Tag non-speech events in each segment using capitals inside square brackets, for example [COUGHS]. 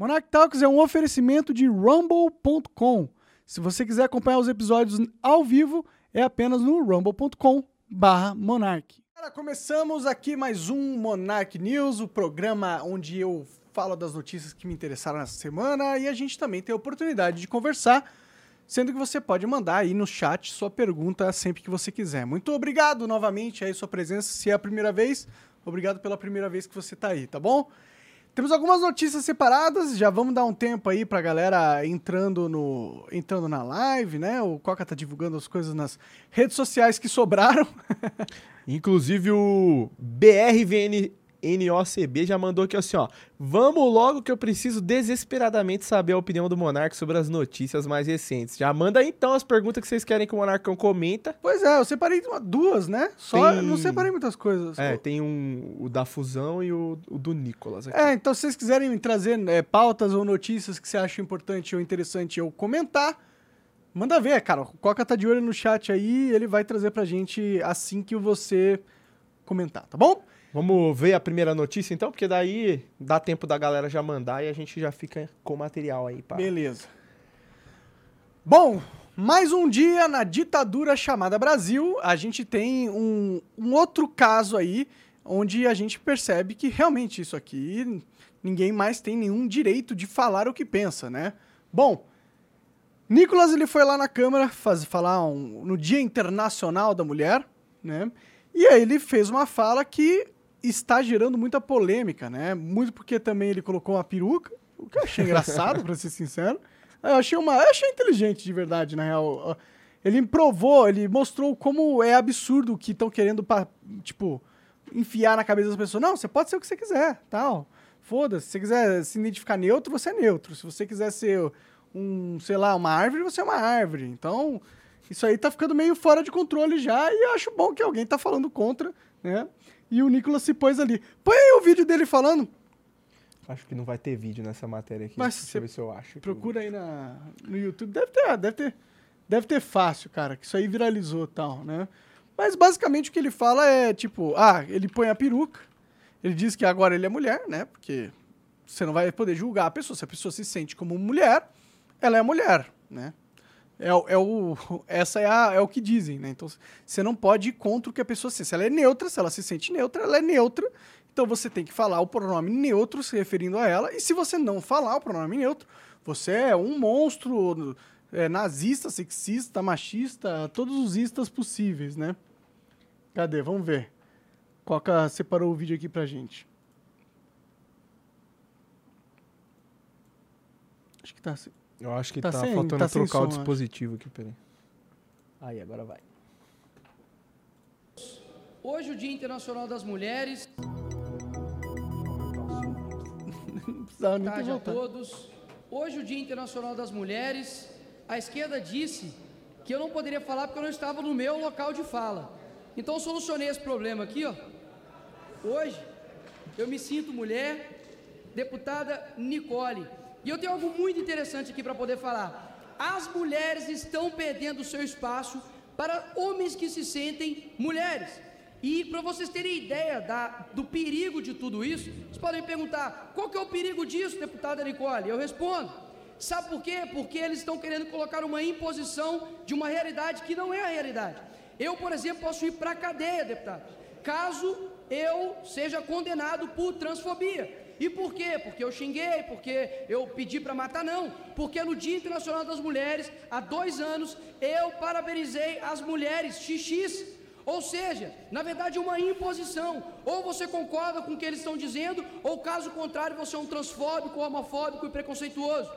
Monarch Talks é um oferecimento de rumble.com. Se você quiser acompanhar os episódios ao vivo, é apenas no rumble.com barra Monark. Começamos aqui mais um Monarch News, o programa onde eu falo das notícias que me interessaram nessa semana e a gente também tem a oportunidade de conversar, sendo que você pode mandar aí no chat sua pergunta sempre que você quiser. Muito obrigado novamente aí sua presença, se é a primeira vez, obrigado pela primeira vez que você está aí, tá bom? Temos algumas notícias separadas, já vamos dar um tempo aí pra galera entrando no entrando na live, né? O Coca tá divulgando as coisas nas redes sociais que sobraram. [LAUGHS] Inclusive o BRVN NOCB já mandou aqui assim, ó. Vamos logo que eu preciso desesperadamente saber a opinião do Monarca sobre as notícias mais recentes. Já manda então as perguntas que vocês querem que o Monarcão comenta. Pois é, eu separei duas, né? Só tem... não separei muitas coisas. É, tem um o da fusão e o, o do Nicolas aqui. É, então se vocês quiserem trazer é, pautas ou notícias que você acha importante ou interessante eu comentar, manda ver, cara. O Coca tá de olho no chat aí, ele vai trazer pra gente assim que você comentar, tá bom? Vamos ver a primeira notícia então, porque daí dá tempo da galera já mandar e a gente já fica com material aí. Pá. Beleza. Bom, mais um dia na ditadura chamada Brasil, a gente tem um, um outro caso aí, onde a gente percebe que realmente isso aqui, ninguém mais tem nenhum direito de falar o que pensa, né? Bom, Nicolas ele foi lá na Câmara faz, falar um, no Dia Internacional da Mulher, né? E aí ele fez uma fala que está gerando muita polêmica, né? Muito porque também ele colocou uma peruca, o que eu achei engraçado, [LAUGHS] para ser sincero. Eu achei uma, eu achei inteligente de verdade, na real. Ele provou, ele mostrou como é absurdo que estão querendo, tipo, enfiar na cabeça das pessoas. Não, você pode ser o que você quiser, tal. Foda-se. Se você quiser se identificar neutro, você é neutro. Se você quiser ser um, sei lá, uma árvore, você é uma árvore. Então, isso aí tá ficando meio fora de controle já e eu acho bom que alguém tá falando contra, né? E o Nicolas se pôs ali. Põe aí o vídeo dele falando. Acho que não vai ter vídeo nessa matéria aqui. Mas Deixa eu ver se eu acho. Procura aí na, no YouTube. Deve ter, deve ter, deve ter fácil, cara, que isso aí viralizou tal, né? Mas basicamente o que ele fala é tipo, ah, ele põe a peruca, ele diz que agora ele é mulher, né? Porque você não vai poder julgar a pessoa. Se a pessoa se sente como mulher, ela é mulher, né? É, é, o, essa é, a, é o que dizem, né? Então, você não pode ir contra o que a pessoa se. Se ela é neutra, se ela se sente neutra, ela é neutra. Então, você tem que falar o pronome neutro se referindo a ela. E se você não falar o pronome neutro, você é um monstro é, nazista, sexista, machista, todos os istas possíveis, né? Cadê? Vamos ver. Coca separou o vídeo aqui pra gente. Acho que tá assim. Eu acho que tá, tá sem, faltando tá trocar o dispositivo acho. aqui, peraí. Aí, agora vai. Hoje, o Dia Internacional das Mulheres. [LAUGHS] Boa tarde a todos. Hoje, o Dia Internacional das Mulheres. A esquerda disse que eu não poderia falar porque eu não estava no meu local de fala. Então, eu solucionei esse problema aqui, ó. Hoje, eu me sinto mulher. Deputada Nicole e eu tenho algo muito interessante aqui para poder falar. As mulheres estão perdendo seu espaço para homens que se sentem mulheres. E para vocês terem ideia da, do perigo de tudo isso, vocês podem perguntar: qual que é o perigo disso, deputada Nicole? Eu respondo: sabe por quê? Porque eles estão querendo colocar uma imposição de uma realidade que não é a realidade. Eu, por exemplo, posso ir para a cadeia, deputado, caso eu seja condenado por transfobia. E por quê? Porque eu xinguei, porque eu pedi para matar? Não. Porque no Dia Internacional das Mulheres, há dois anos, eu parabenizei as mulheres XX. Ou seja, na verdade, uma imposição. Ou você concorda com o que eles estão dizendo, ou caso contrário, você é um transfóbico, homofóbico e preconceituoso.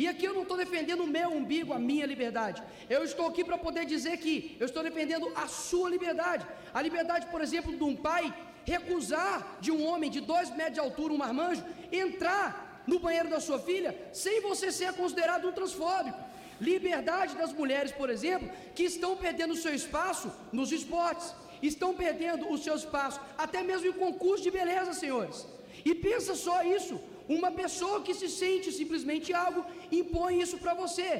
E aqui eu não estou defendendo o meu umbigo, a minha liberdade. Eu estou aqui para poder dizer que eu estou defendendo a sua liberdade. A liberdade, por exemplo, de um pai recusar de um homem de dois metros de altura, um marmanjo, entrar no banheiro da sua filha sem você ser considerado um transfóbico. Liberdade das mulheres, por exemplo, que estão perdendo o seu espaço nos esportes, estão perdendo o seu espaço até mesmo em concurso de beleza, senhores. E pensa só isso: uma pessoa que se sente simplesmente algo impõe isso para você.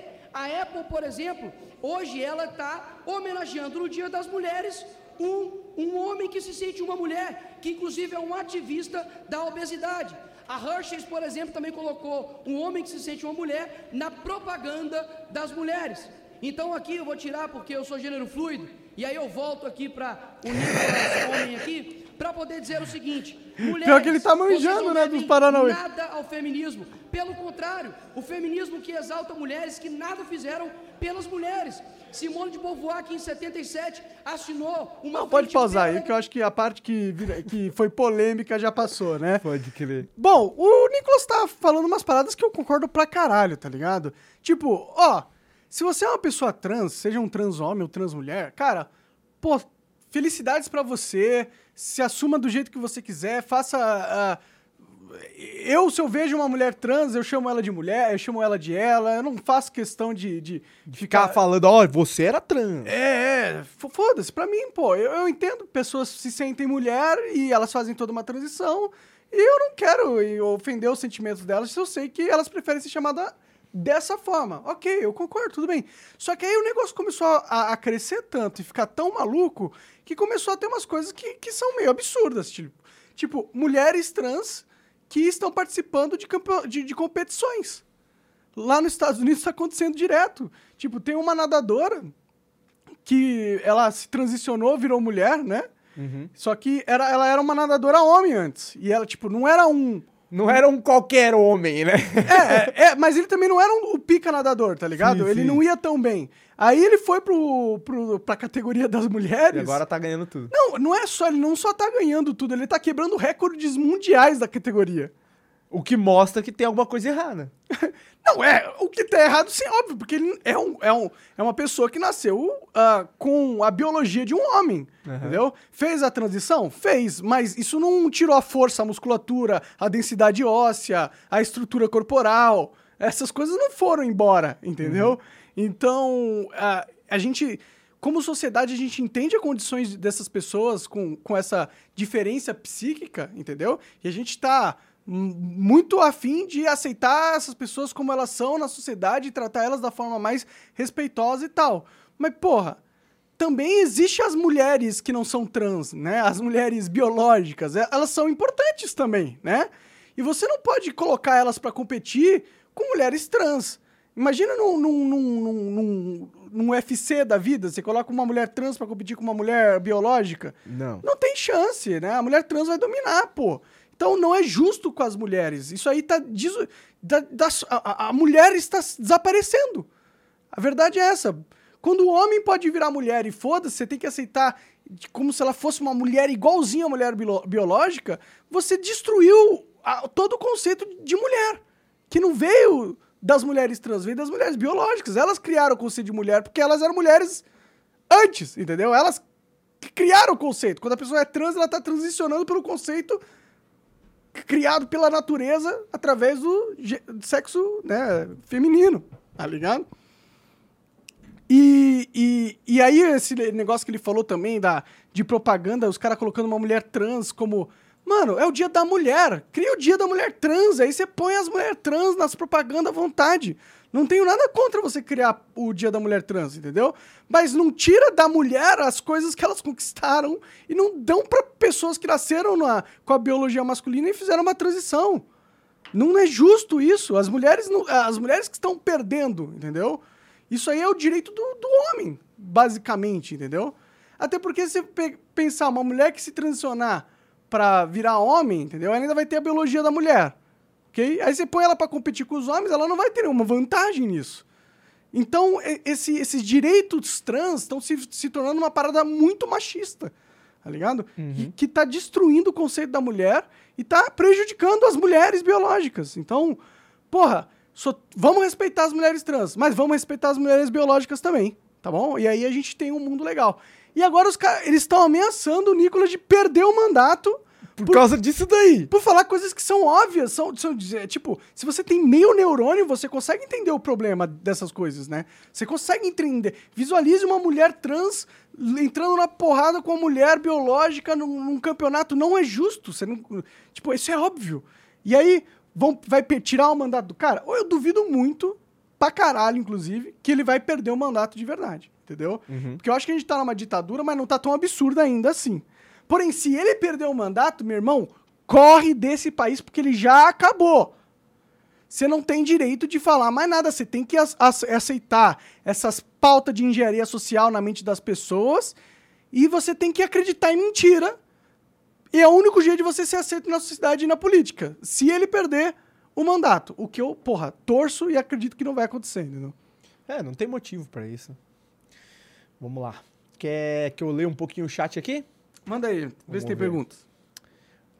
A Apple, por exemplo, hoje ela está homenageando no Dia das Mulheres um, um homem que se sente uma mulher, que inclusive é um ativista da obesidade. A Hershey's, por exemplo, também colocou um homem que se sente uma mulher na propaganda das mulheres. Então aqui eu vou tirar porque eu sou gênero fluido, e aí eu volto aqui para o Nicolas homem aqui, para poder dizer o seguinte: mulheres, Pior que ele tá manjando, né, dos Paranauê. nada ao feminismo. Pelo contrário, o feminismo que exalta mulheres que nada fizeram pelas mulheres. Simone de Beauvoir, que em 77 assinou uma. Não, pode pausar aí, que eu acho que a parte que, que foi polêmica já passou, né? Pode crer. Bom, o Nicolas tá falando umas paradas que eu concordo pra caralho, tá ligado? Tipo, ó, se você é uma pessoa trans, seja um trans homem ou trans mulher, cara, pô, felicidades pra você, se assuma do jeito que você quiser, faça. ah, eu, se eu vejo uma mulher trans, eu chamo ela de mulher, eu chamo ela de ela, eu não faço questão de, de Ficar falando, ó, você era trans. é, é, fo- foda-se, pra mim, pô, eu, eu entendo que pessoas se sentem mulher e elas fazem toda uma transição e eu não quero ofender os sentimentos delas se eu sei que elas preferem ser chamadas dessa forma. Ok, eu concordo, tudo bem. Só que aí o negócio começou a, a crescer tanto e ficar tão maluco que começou a ter umas coisas que, que são meio absurdas, tipo, tipo, mulheres trans que estão participando de, de, de competições. Lá nos Estados Unidos está acontecendo direto. Tipo, tem uma nadadora que ela se transicionou, virou mulher, né? Só que era, ela era uma nadadora homem antes. E ela, tipo, não era um. Não era um qualquer homem, né? É, é, é, mas ele também não era um, o pica nadador, tá ligado? Sim, ele sim. não ia tão bem. Aí ele foi pro, pro, pra categoria das mulheres. E agora tá ganhando tudo. Não, não é só, ele não só tá ganhando tudo, ele tá quebrando recordes mundiais da categoria. O que mostra que tem alguma coisa errada. [LAUGHS] Não, é, o que tá errado, sim, óbvio, porque ele é, um, é, um, é uma pessoa que nasceu ah, com a biologia de um homem, entendeu? Fez a transição? Fez, mas isso não tirou a força, a musculatura, a densidade óssea, a estrutura corporal. Essas coisas não foram embora, entendeu? Então, ah, a gente, como sociedade, a gente entende as condições dessas pessoas com, com essa diferença psíquica, entendeu? E a gente tá muito afim de aceitar essas pessoas como elas são na sociedade e tratar elas da forma mais respeitosa e tal. Mas, porra, também existe as mulheres que não são trans, né? As mulheres biológicas, é- elas são importantes também, né? E você não pode colocar elas pra competir com mulheres trans. Imagina num, num, num, num, num- UFC da vida, você coloca uma mulher trans pra competir com uma mulher biológica. Não. Não tem chance, né? A mulher trans vai dominar, pô. Então não é justo com as mulheres. Isso aí tá. desu- da- da- a, a- mulher está desaparecendo. A verdade é essa. Quando o homem pode virar mulher e foda-se, você tem que aceitar como se ela fosse uma mulher igualzinha à mulher biológica, você destruiu a- todo o conceito de mulher. Que não veio das mulheres trans, veio das mulheres biológicas. Elas criaram o conceito de mulher porque elas eram mulheres antes, entendeu? Elas criaram o conceito. Quando a pessoa é trans, ela tá transicionando pelo conceito criado pela natureza através do sexo né, feminino, tá ligado? E, e, e aí, esse negócio que ele falou também da, de propaganda, os caras colocando uma mulher trans como. Mano, é o dia da mulher. Cria o dia da mulher trans. Aí você põe as mulheres trans nas propagandas à vontade. Não tenho nada contra você criar o dia da mulher trans, entendeu? Mas não tira da mulher as coisas que elas conquistaram e não dão pra pessoas que nasceram na, com a biologia masculina e fizeram uma transição. Não é justo isso. As mulheres, não- as mulheres que estão perdendo, entendeu? Isso aí é o direito do, do homem, basicamente, entendeu? Até porque se você pe- pensar uma mulher que se transicionar pra virar homem, entendeu? Ela ainda vai ter a biologia da mulher, ok? Aí você põe ela pra competir com os homens, ela não vai ter nenhuma vantagem nisso. Então, esse- esses direitos trans estão se, se tornando uma parada muito machista, tá ligado? E que tá destruindo o conceito da mulher e tá prejudicando as mulheres biológicas. Então, porra, só- vamos respeitar as mulheres trans, mas vamos respeitar as mulheres biológicas também, tá bom? E aí a gente tem um mundo legal. E agora os caras, eles estão ameaçando o Nicolas de perder o mandato Por, causa disso daí. por falar coisas que são óbvias, são, são é, tipo, se você tem meio neurônio, você consegue entender o problema dessas coisas, né? Você consegue entender. Visualize uma mulher trans entrando na porrada com uma mulher biológica num, num campeonato, não é justo. Você não, tipo, isso é óbvio. E aí vão, vai tirar o mandato do cara? Ou eu duvido muito, pra caralho, inclusive, que ele vai perder o mandato de verdade, entendeu? Porque eu acho que a gente tá numa ditadura, mas não tá tão absurdo ainda assim. Porém, se ele perder o mandato, meu irmão, corre desse país porque ele já acabou. Você não tem direito de falar mais nada. Você tem que aceitar essas pautas de engenharia social na mente das pessoas e você tem que acreditar em mentira. E é o único jeito de você ser aceito na sociedade e na política. Se ele perder o mandato. O que eu, porra, torço e acredito que não vai acontecer, entendeu? É, não tem motivo para isso. Vamos lá. Quer que eu leia um pouquinho o chat aqui? Manda aí, vê Vamos se tem ver. perguntas.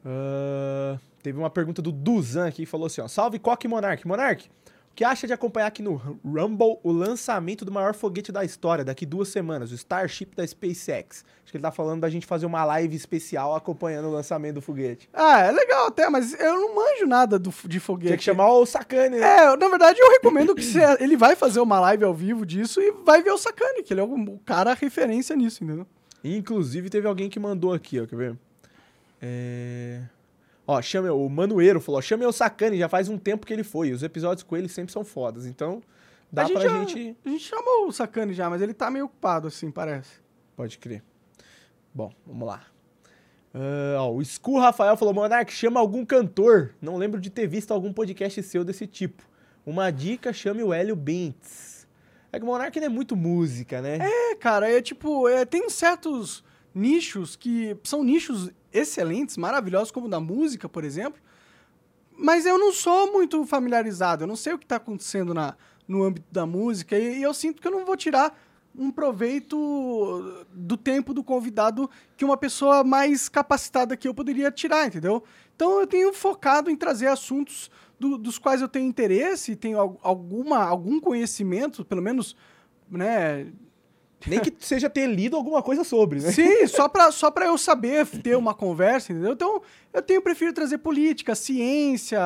Uh, teve uma pergunta do Duzan aqui, falou assim, ó. Salve Coque Monark. Monark, o que acha de acompanhar aqui no Rumble o lançamento do maior foguete da história daqui duas semanas, o Starship da SpaceX? Acho que ele tá falando da gente fazer uma live especial acompanhando o lançamento do foguete. Ah, é legal até, mas eu não manjo nada do, de foguete. Tem que chamar o Sacane, né? É, na verdade eu recomendo que você, ele vai fazer uma live ao vivo disso e vai ver o Sacane, que ele é o cara referência nisso, entendeu? Inclusive teve alguém que mandou aqui, ó, quer ver? É... Ó, chame, o Manueiro falou, chame o Sacane, já faz um tempo que ele foi. Os episódios com ele sempre são fodas, então dá a pra gente, gente... A gente chamou o Sacane já, mas ele tá meio ocupado, assim, parece. Pode crer. Bom, vamos lá. Uh, ó, o Scu Rafael falou, Monark, chama algum cantor. Não lembro de ter visto algum podcast seu desse tipo. Uma dica, chame o Hélio Bentes. É que o Monark não é muito música, né? É, cara, é tipo, é, tem certos nichos que são nichos excelentes, maravilhosos, como o da música, por exemplo. Mas eu não sou muito familiarizado, eu não sei o que está acontecendo na, no âmbito da música e, e eu sinto que eu não vou tirar um proveito do tempo do convidado que uma pessoa mais capacitada que eu poderia tirar, entendeu? Então eu tenho focado em trazer assuntos do, dos quais eu tenho interesse, tenho alguma, algum conhecimento, pelo menos, né, nem que seja ter lido alguma coisa sobre, né? Sim, só pra, só pra eu saber ter uma conversa, entendeu? Então, eu tenho, prefiro trazer política, ciência,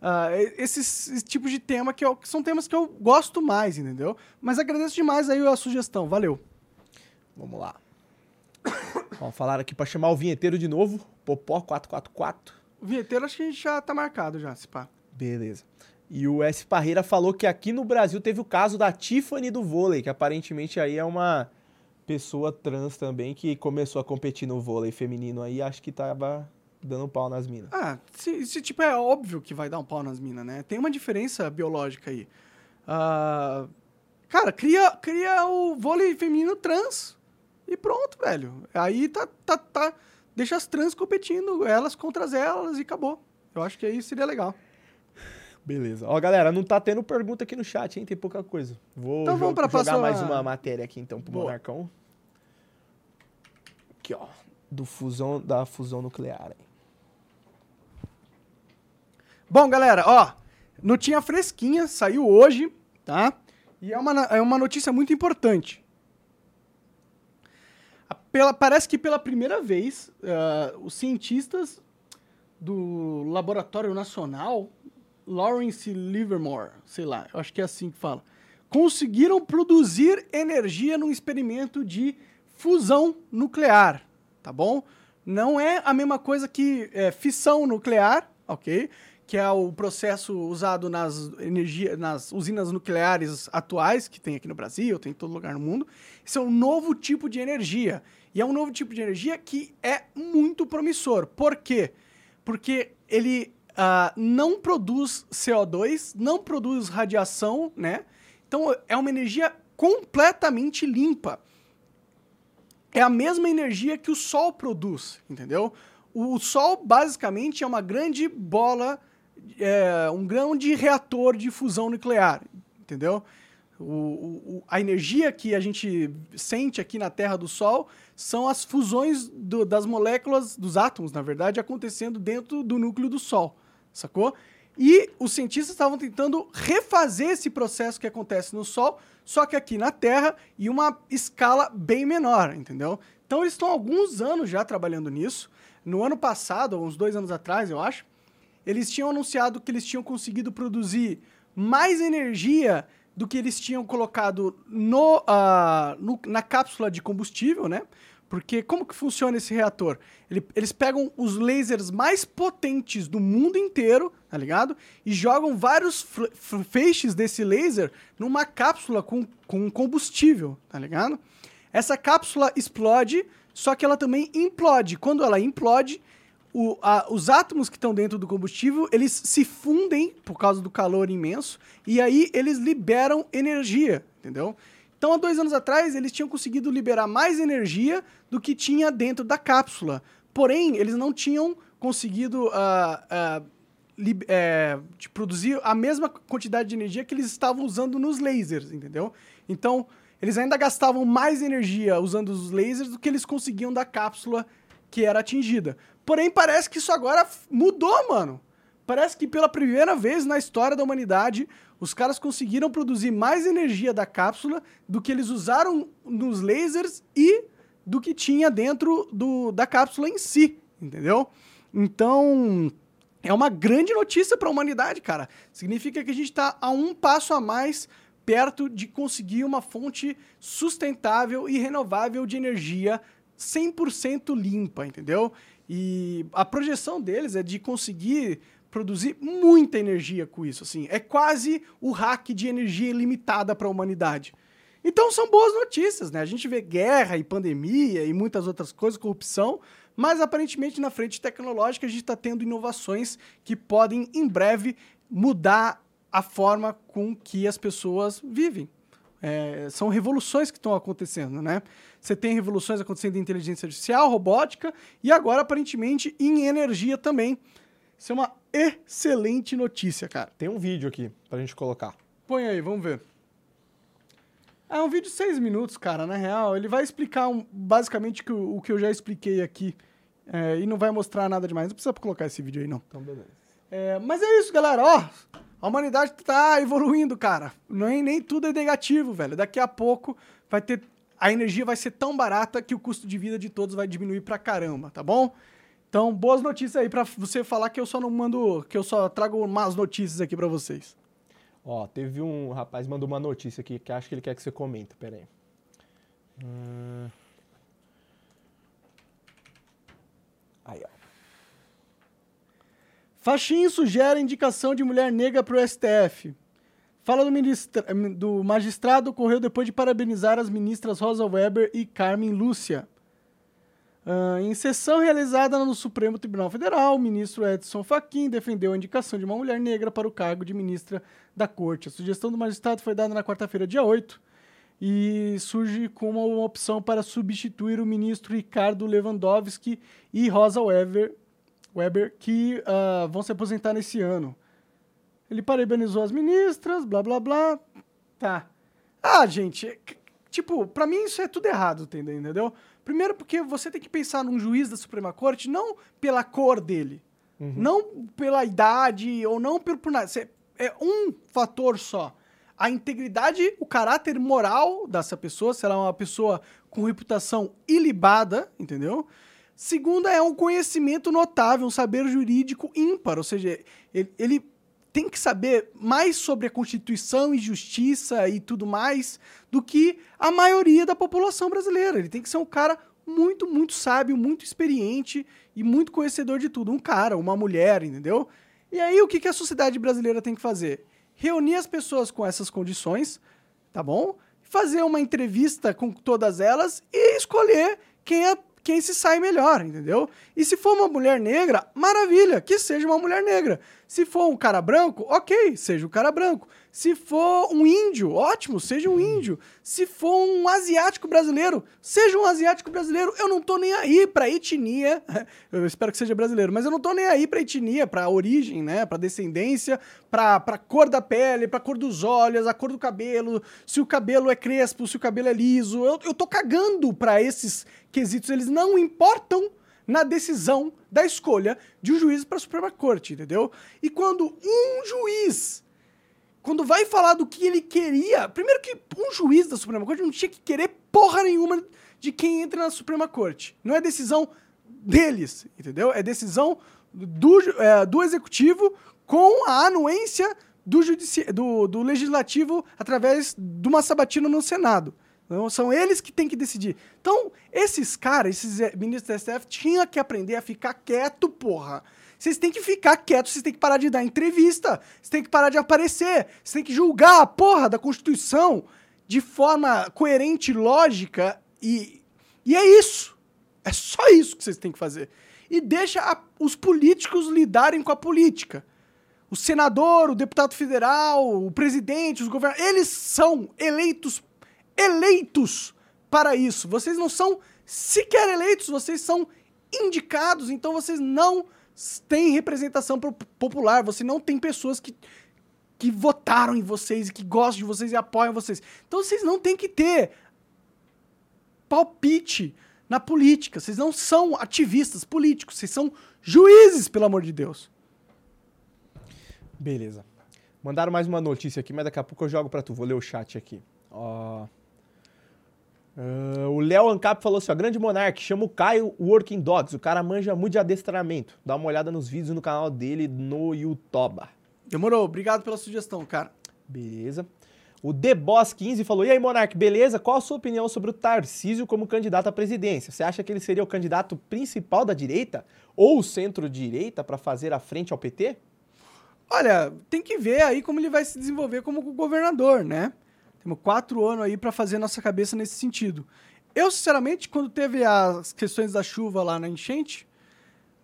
uh, esses, tipos de tema que, eu, que, são temas que eu gosto mais, entendeu? Mas agradeço demais aí a sugestão, valeu. Vamos lá. [COUGHS] Vamos falar aqui pra chamar o vinheteiro de novo, Popó 444. O vinheteiro acho que a gente já tá marcado já, se pá. Beleza. E o S. Parreira falou que aqui no Brasil teve o caso da Tiffany do vôlei, que aparentemente aí é uma pessoa trans também que começou a competir no vôlei feminino aí, acho que tava dando pau nas minas. Ah, se, se, tipo, é óbvio que vai dar um pau nas minas, né? Tem uma diferença biológica aí. Uh, cara, cria, cria o vôlei feminino trans e pronto, velho. Aí tá, tá, tá, deixa as trans competindo, elas contra elas e acabou. Eu acho que aí seria legal. Beleza. Ó, galera, não tá tendo pergunta aqui no chat, hein? Tem pouca coisa. Vou então, vamos jo jogar próxima... mais uma matéria aqui, então, pro Boa. Monarcão. Aqui, ó. Do fusão, da fusão nuclear. Hein? Bom, galera, ó. Notinha fresquinha, saiu hoje, tá? E é uma, é uma notícia muito importante. Pela, parece que pela primeira vez, uh, os cientistas do Laboratório Nacional Lawrence Livermore, sei lá, acho que é assim que fala, conseguiram produzir energia num experimento de fusão nuclear, tá bom? Não é a mesma coisa que é, fissão nuclear, ok? Que é o processo usado nas, energia, nas usinas nucleares atuais, que tem aqui no Brasil, tem em todo lugar no mundo. Isso é um novo tipo de energia. E é um novo tipo de energia que é muito promissor. Por quê? Porque ele uh, não produz CO2, não produz radiação, né? Então é uma energia completamente limpa. É a mesma energia que o Sol produz, entendeu? O Sol basicamente é uma grande bola, é, um grande reator de fusão nuclear, entendeu? O, o, a energia que a gente sente aqui na Terra do Sol são as fusões do, das moléculas, dos átomos, na verdade, acontecendo dentro do núcleo do Sol sacou? E os cientistas estavam tentando refazer esse processo que acontece no Sol, só que aqui na Terra e uma escala bem menor, entendeu? Então eles estão há alguns anos já trabalhando nisso. No ano passado, uns dois anos atrás, eu acho, eles tinham anunciado que eles tinham conseguido produzir mais energia do que eles tinham colocado no, uh, no, na cápsula de combustível, né? Porque como que funciona esse reator? Ele, eles pegam os lasers mais potentes do mundo inteiro, tá ligado? E jogam vários feixes desse laser numa cápsula com, com combustível, tá ligado? Essa cápsula explode, só que ela também implode. Quando ela implode, o, a, os átomos que estão dentro do combustível, eles se fundem por causa do calor imenso, e aí eles liberam energia, entendeu? Então, há dois anos atrás, eles tinham conseguido liberar mais energia do que tinha dentro da cápsula. Porém, eles não tinham conseguido uh, uh, de produzir a mesma quantidade de energia que eles estavam usando nos lasers, entendeu? Então, eles ainda gastavam mais energia usando os lasers do que eles conseguiam da cápsula que era atingida. Porém, parece que isso agora mudou, mano. Parece que pela primeira vez na história da humanidade, os caras conseguiram produzir mais energia da cápsula do que eles usaram nos lasers e do que tinha dentro do, da cápsula em si, entendeu? Então, é uma grande notícia para a humanidade, cara. Significa que a gente está a um passo a mais perto de conseguir uma fonte sustentável e renovável de energia 100% limpa, entendeu? E a projeção deles é de conseguir produzir muita energia com isso, assim. É quase o hack de energia ilimitada para a humanidade. Então são boas notícias, né? A gente vê guerra e pandemia e muitas outras coisas, corrupção, mas aparentemente na frente tecnológica a gente está tendo inovações que podem em breve mudar a forma com que as pessoas vivem. É, são revoluções que estão acontecendo, né? Você tem revoluções acontecendo em inteligência artificial, robótica e agora aparentemente em energia também. Isso é uma excelente notícia, cara. Tem um vídeo aqui pra gente colocar. Põe aí, vamos ver. É um vídeo de seis minutos, cara, na real. Ele vai explicar um, basicamente o, o, que eu já expliquei aqui. É, e não vai mostrar nada demais. Não precisa colocar esse vídeo aí, não. Então, beleza. É, mas é isso, galera. Ó, a humanidade tá evoluindo, cara. Nem, nem tudo é negativo, velho. Daqui a pouco vai ter. A energia vai ser tão barata que o custo de vida de todos vai diminuir pra caramba, tá bom? Então, boas notícias aí pra você falar que eu só não mando. que eu só trago más notícias aqui pra vocês. Ó, teve um rapaz mandou uma notícia aqui que acho que ele quer que você comente. Pera aí. Hum... Aí, ó. Faxin sugere indicação de mulher negra para o STF. Fala do, ministra... do magistrado ocorreu depois de parabenizar as ministras Rosa Weber e Carmen Lúcia. Uh, em sessão realizada no Supremo Tribunal Federal, o ministro Edson Fachin defendeu a indicação de uma mulher negra para o cargo de ministra da Corte. A sugestão do magistrado foi dada na quarta-feira, dia 8, e surge como uma opção para substituir o ministro Ricardo Lewandowski e Rosa Weber, Weber que uh, vão se aposentar nesse ano. Ele parabenizou as ministras, blá blá blá. Tá. Ah, gente, tipo, para mim isso é tudo errado, entendeu? Primeiro porque você tem que pensar num juiz da Suprema Corte não pela cor dele, uhum. não pela idade ou não por, por nada. É um fator só. A integridade, o caráter moral dessa pessoa, se ela é uma pessoa com reputação ilibada, entendeu? Segunda é um conhecimento notável, um saber jurídico ímpar, ou seja, ele, ele tem que saber mais sobre a Constituição e justiça e tudo mais do que a maioria da população brasileira. Ele tem que ser um cara muito, muito sábio, muito experiente e muito conhecedor de tudo. Um cara, uma mulher, entendeu? E aí o que, a sociedade brasileira tem que fazer? Reunir as pessoas com essas condições, tá bom? Fazer uma entrevista com todas elas e escolher quem é quem se sai melhor, entendeu? E se for uma mulher negra, maravilha, que seja uma mulher negra. Se for um cara branco, ok, seja um cara branco. Se for um índio, ótimo, seja um índio. Se for um asiático brasileiro, seja um asiático brasileiro. Eu não tô nem aí pra etnia. [LAUGHS] Eu espero que seja brasileiro, mas eu não tô nem aí pra etnia, pra origem, né? Pra descendência, pra, pra cor da pele, pra cor dos olhos, a cor do cabelo, se o cabelo é crespo, se o cabelo é liso. Eu, eu tô cagando pra esses quesitos. Eles não importam na decisão da escolha de um juiz para a Suprema Corte, entendeu? E quando um juiz, quando vai falar do que ele queria, primeiro que um juiz da Suprema Corte não tinha que querer porra nenhuma de quem entra na Suprema Corte. Não é decisão deles, entendeu? É decisão do, é, do executivo com a anuência do, do, do legislativo através de uma sabatina no Senado. Então, são eles que têm que decidir. Então, esses caras, esses ministros da STF, tinham que aprender a ficar quieto, porra. Vocês têm que ficar quietos, vocês têm que parar de dar entrevista, vocês têm que parar de aparecer, vocês têm que julgar a porra da Constituição de forma coerente, lógica e. E é isso. É só isso que vocês têm que fazer. e deixa a, os políticos lidarem com a política. O senador, o deputado federal, o presidente, os governadores, eles são eleitos eleitos para isso. Vocês não são sequer eleitos, vocês são indicados, então vocês não têm representação popular, você não tem pessoas que, que votaram em vocês que gostam de vocês e apoiam vocês. Então vocês não têm que ter palpite na política. Vocês não são ativistas políticos, vocês são juízes, pelo amor de Deus. Beleza. Mandaram mais uma notícia aqui, mas daqui a pouco eu jogo para tu. Vou ler o chat aqui. Ó. Uh, o Léo Ancap falou assim: ó, grande monarca, chama o Caio Working Dogs. O cara manja muito de adestramento. Dá uma olhada nos vídeos no canal dele no YouTube. Demorou, obrigado pela sugestão, cara. Beleza. O The Boss 15 falou: E aí, Monark, beleza? Qual a sua opinião sobre o Tarcísio como candidato à presidência? Você acha que ele seria o candidato principal da direita ou centro-direita para fazer a frente ao PT? Olha, tem que ver aí como ele vai se desenvolver como governador, né? Temos quatro anos aí para fazer nossa cabeça nesse sentido. Eu, sinceramente, quando teve as questões da chuva lá na enchente,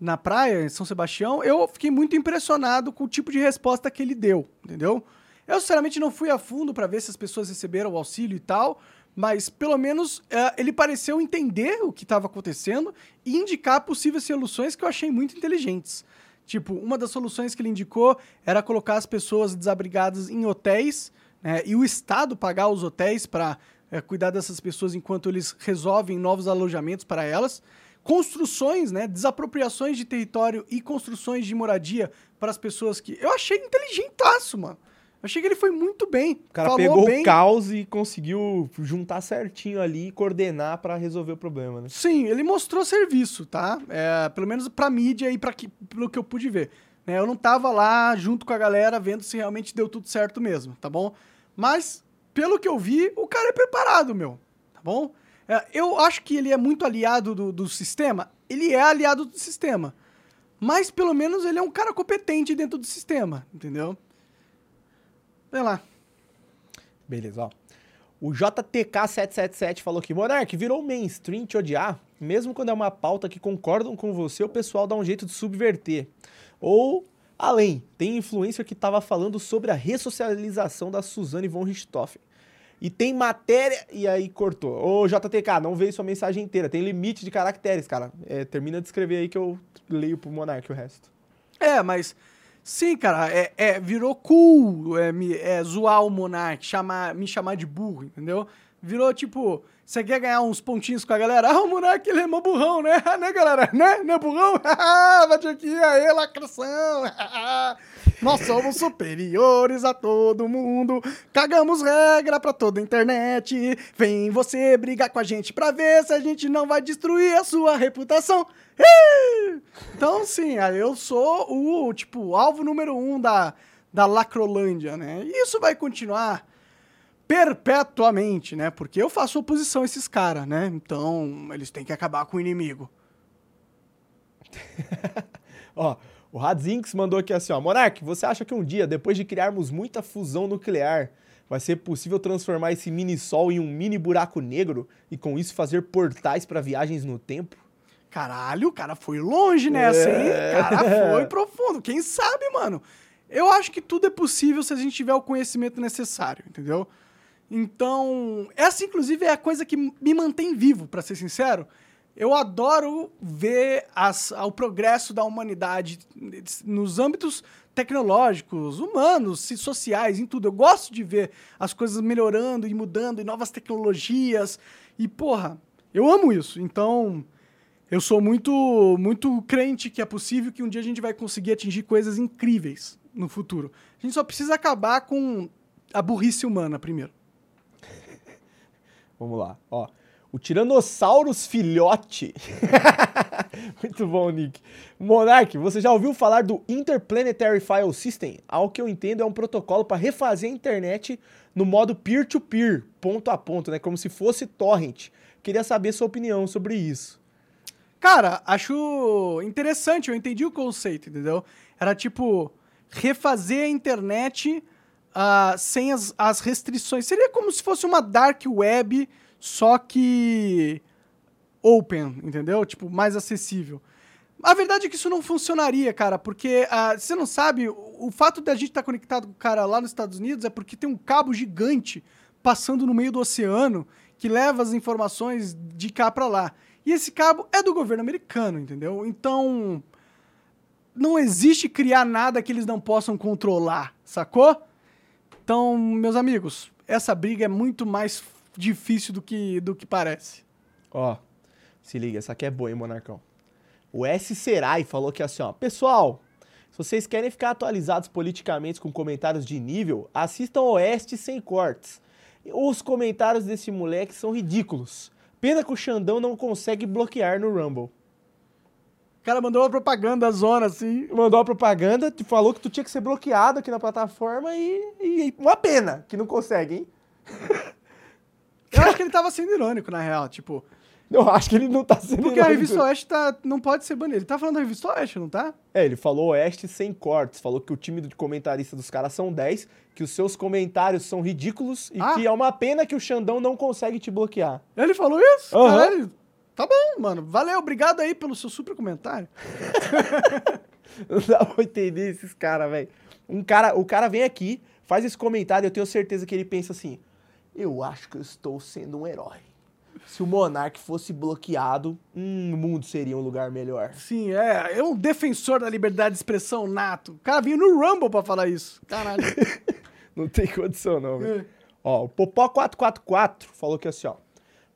na praia, em São Sebastião, eu fiquei muito impressionado com o tipo de resposta que ele deu, entendeu? Eu, sinceramente, não fui a fundo para ver se as pessoas receberam o auxílio e tal, mas pelo menos é, ele pareceu entender o que estava acontecendo e indicar possíveis soluções que eu achei muito inteligentes. Tipo, uma das soluções que ele indicou era colocar as pessoas desabrigadas em hotéis né, e o Estado pagar os hotéis para é, cuidar dessas pessoas enquanto eles resolvem novos alojamentos para elas. Construções, né, desapropriações de território e construções de moradia para as pessoas que. Eu achei inteligentaço, mano. Eu achei que ele foi muito bem. O cara pegou bem. o caos e conseguiu juntar certinho ali e coordenar para resolver o problema, né? Sim, ele mostrou serviço, tá? É, pelo menos pra mídia e pra que, pelo que eu pude ver. Né? Eu não tava lá junto com a galera vendo se realmente deu tudo certo mesmo, tá bom? Mas, pelo que eu vi, o cara é preparado, meu. Tá bom? É, eu acho que ele é muito aliado do, do sistema. Ele é aliado do sistema. Mas, pelo menos, ele é um cara competente dentro do sistema, entendeu? Sei lá. Beleza, ó. O JTK777 falou que Monark virou mainstream te odiar. Mesmo quando é uma pauta que concordam com você, o pessoal dá um jeito de subverter. Ou, além, tem influencer que estava falando sobre a ressocialização da Suzane von Richthofen. E tem matéria. E aí cortou. Ô, JTK, não veio sua mensagem inteira. Tem limite de caracteres, cara. É, termina de escrever aí que eu leio pro Monark o resto. É, mas. Sim, cara, é, é virou cool é, é, zoar o Monark, chamar, me chamar de burro, entendeu? Virou tipo, você quer ganhar uns pontinhos com a galera? [LAUGHS] Ah, o Monark, ele é mó burrão, né? [LAUGHS] né, galera? Né? Não é burrão? [LAUGHS] Bate aqui, aí, lacração. Nós somos superiores a todo mundo. Cagamos regra pra toda a internet. Vem você brigar com a gente pra ver se a gente não vai destruir a sua reputação. Então, sim, eu sou o, tipo, alvo número um da, da Lacrolândia, né? E isso vai continuar perpetuamente, né? Porque eu faço oposição a esses caras, né? Então, eles têm que acabar com o inimigo. [LAUGHS] ó, o Radzinks mandou aqui assim, ó. Monark, você acha que um dia, depois de criarmos muita fusão nuclear, vai ser possível transformar esse mini-sol em um mini buraco negro e com isso fazer portais para viagens no tempo? Caralho, o cara foi longe nessa, é. hein? O cara [LAUGHS] foi profundo. Quem sabe, mano? Eu acho que tudo é possível se a gente tiver o conhecimento necessário, entendeu? Então, essa inclusive é a coisa que me mantém vivo, para ser sincero. Eu adoro ver as, o progresso da humanidade nos âmbitos tecnológicos, humanos, sociais, em tudo. Eu gosto de ver as coisas melhorando e mudando, e novas tecnologias. E, porra, eu amo isso. Então, eu sou muito, muito crente que é possível que um dia a gente vai conseguir atingir coisas incríveis no futuro. A gente só precisa acabar com a burrice humana primeiro. Vamos lá, ó. O Tiranossauros Filhote. [LAUGHS] Muito bom, Nick. Monark, você já ouviu falar do Interplanetary File System? Ao que eu entendo, é um protocolo para refazer a internet no modo peer-to-peer, -peer, ponto a ponto, né? Como se fosse torrent. Queria saber sua opinião sobre isso. Cara, acho interessante, eu entendi o conceito, entendeu? Era tipo refazer a internet uh, sem as, as restrições. Seria como se fosse uma dark web, só que open, entendeu? Tipo, mais acessível. A verdade é que isso não funcionaria, cara, porque uh, você não sabe, o, o fato de a gente estar tá conectado com o cara lá nos Estados Unidos é porque tem um cabo gigante passando no meio do oceano que leva as informações de cá para lá. E esse cabo é do governo americano, entendeu? Então, não existe criar nada que eles não possam controlar, sacou? Então, meus amigos, essa briga é muito mais difícil do que, do que parece. Ó, se liga, essa aqui é boa, hein, Monarcão? O S. Serai falou que assim, ó, pessoal, se vocês querem ficar atualizados politicamente com comentários de nível, assistam Oeste sem cortes. Os comentários desse moleque são ridículos. Pena que o Xandão não consegue bloquear no Rumble. O cara mandou uma propaganda zona, assim. Mandou uma propaganda, te falou que tu tinha que ser bloqueado aqui na plataforma e, e uma pena que não consegue, hein? [LAUGHS] Eu acho que ele tava sendo irônico, na real, tipo... Eu acho que ele não tá sendo Porque a revista Oeste tá, não pode ser banida. Ele tá falando da revista Oeste, não tá? É, ele falou Oeste sem cortes. Falou que o time de comentarista dos caras são 10, que os seus comentários são ridículos e ah. que é uma pena que o Xandão não consegue te bloquear. Ele falou isso? Uhum. Caralho. Tá bom, mano. Valeu, obrigado aí pelo seu super comentário. [LAUGHS] não dá pra entender esses caras, velho. Um cara, o cara vem aqui, faz esse comentário, eu tenho certeza que ele pensa assim: eu acho que eu estou sendo um herói se o Monark fosse bloqueado, hum, o mundo seria um lugar melhor. Sim, é. É um defensor da liberdade de expressão nato. O cara vinha no Rumble pra falar isso. Caralho. [LAUGHS] não tem condição, não, velho. É. Ó, o Popó444 falou que assim, ó.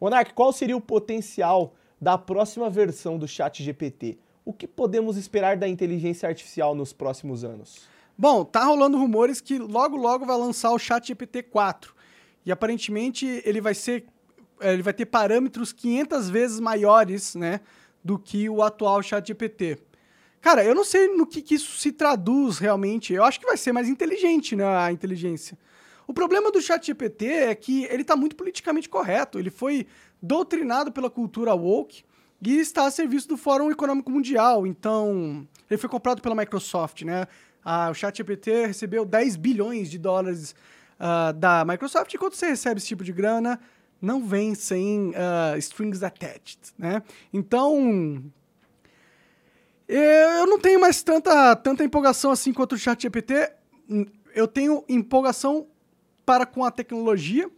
Monark, qual seria o potencial da próxima versão do Chat GPT? O que podemos esperar da inteligência artificial nos próximos anos? Bom, tá rolando rumores que logo logo vai lançar o Chat GPT 4. E aparentemente ele vai ser é, ele vai ter parâmetros 500 vezes maiores, né, do que o atual ChatGPT. Cara, eu não sei no que, que, isso se traduz realmente. Eu acho que vai ser mais inteligente, né, a inteligência. O problema do ChatGPT é que ele está muito politicamente correto. Ele foi doutrinado pela cultura woke e está a serviço do Fórum Econômico Mundial. Então, ele foi comprado pela Microsoft, né? Ah, o ChatGPT recebeu 10 bilhões de dólares uh, da Microsoft. E quando você recebe esse tipo de grana, não vem sem uh, strings attached, né? Então, eu não tenho mais tanta, tanta empolgação assim quanto o ChatGPT. Eu tenho empolgação para com a tecnologia,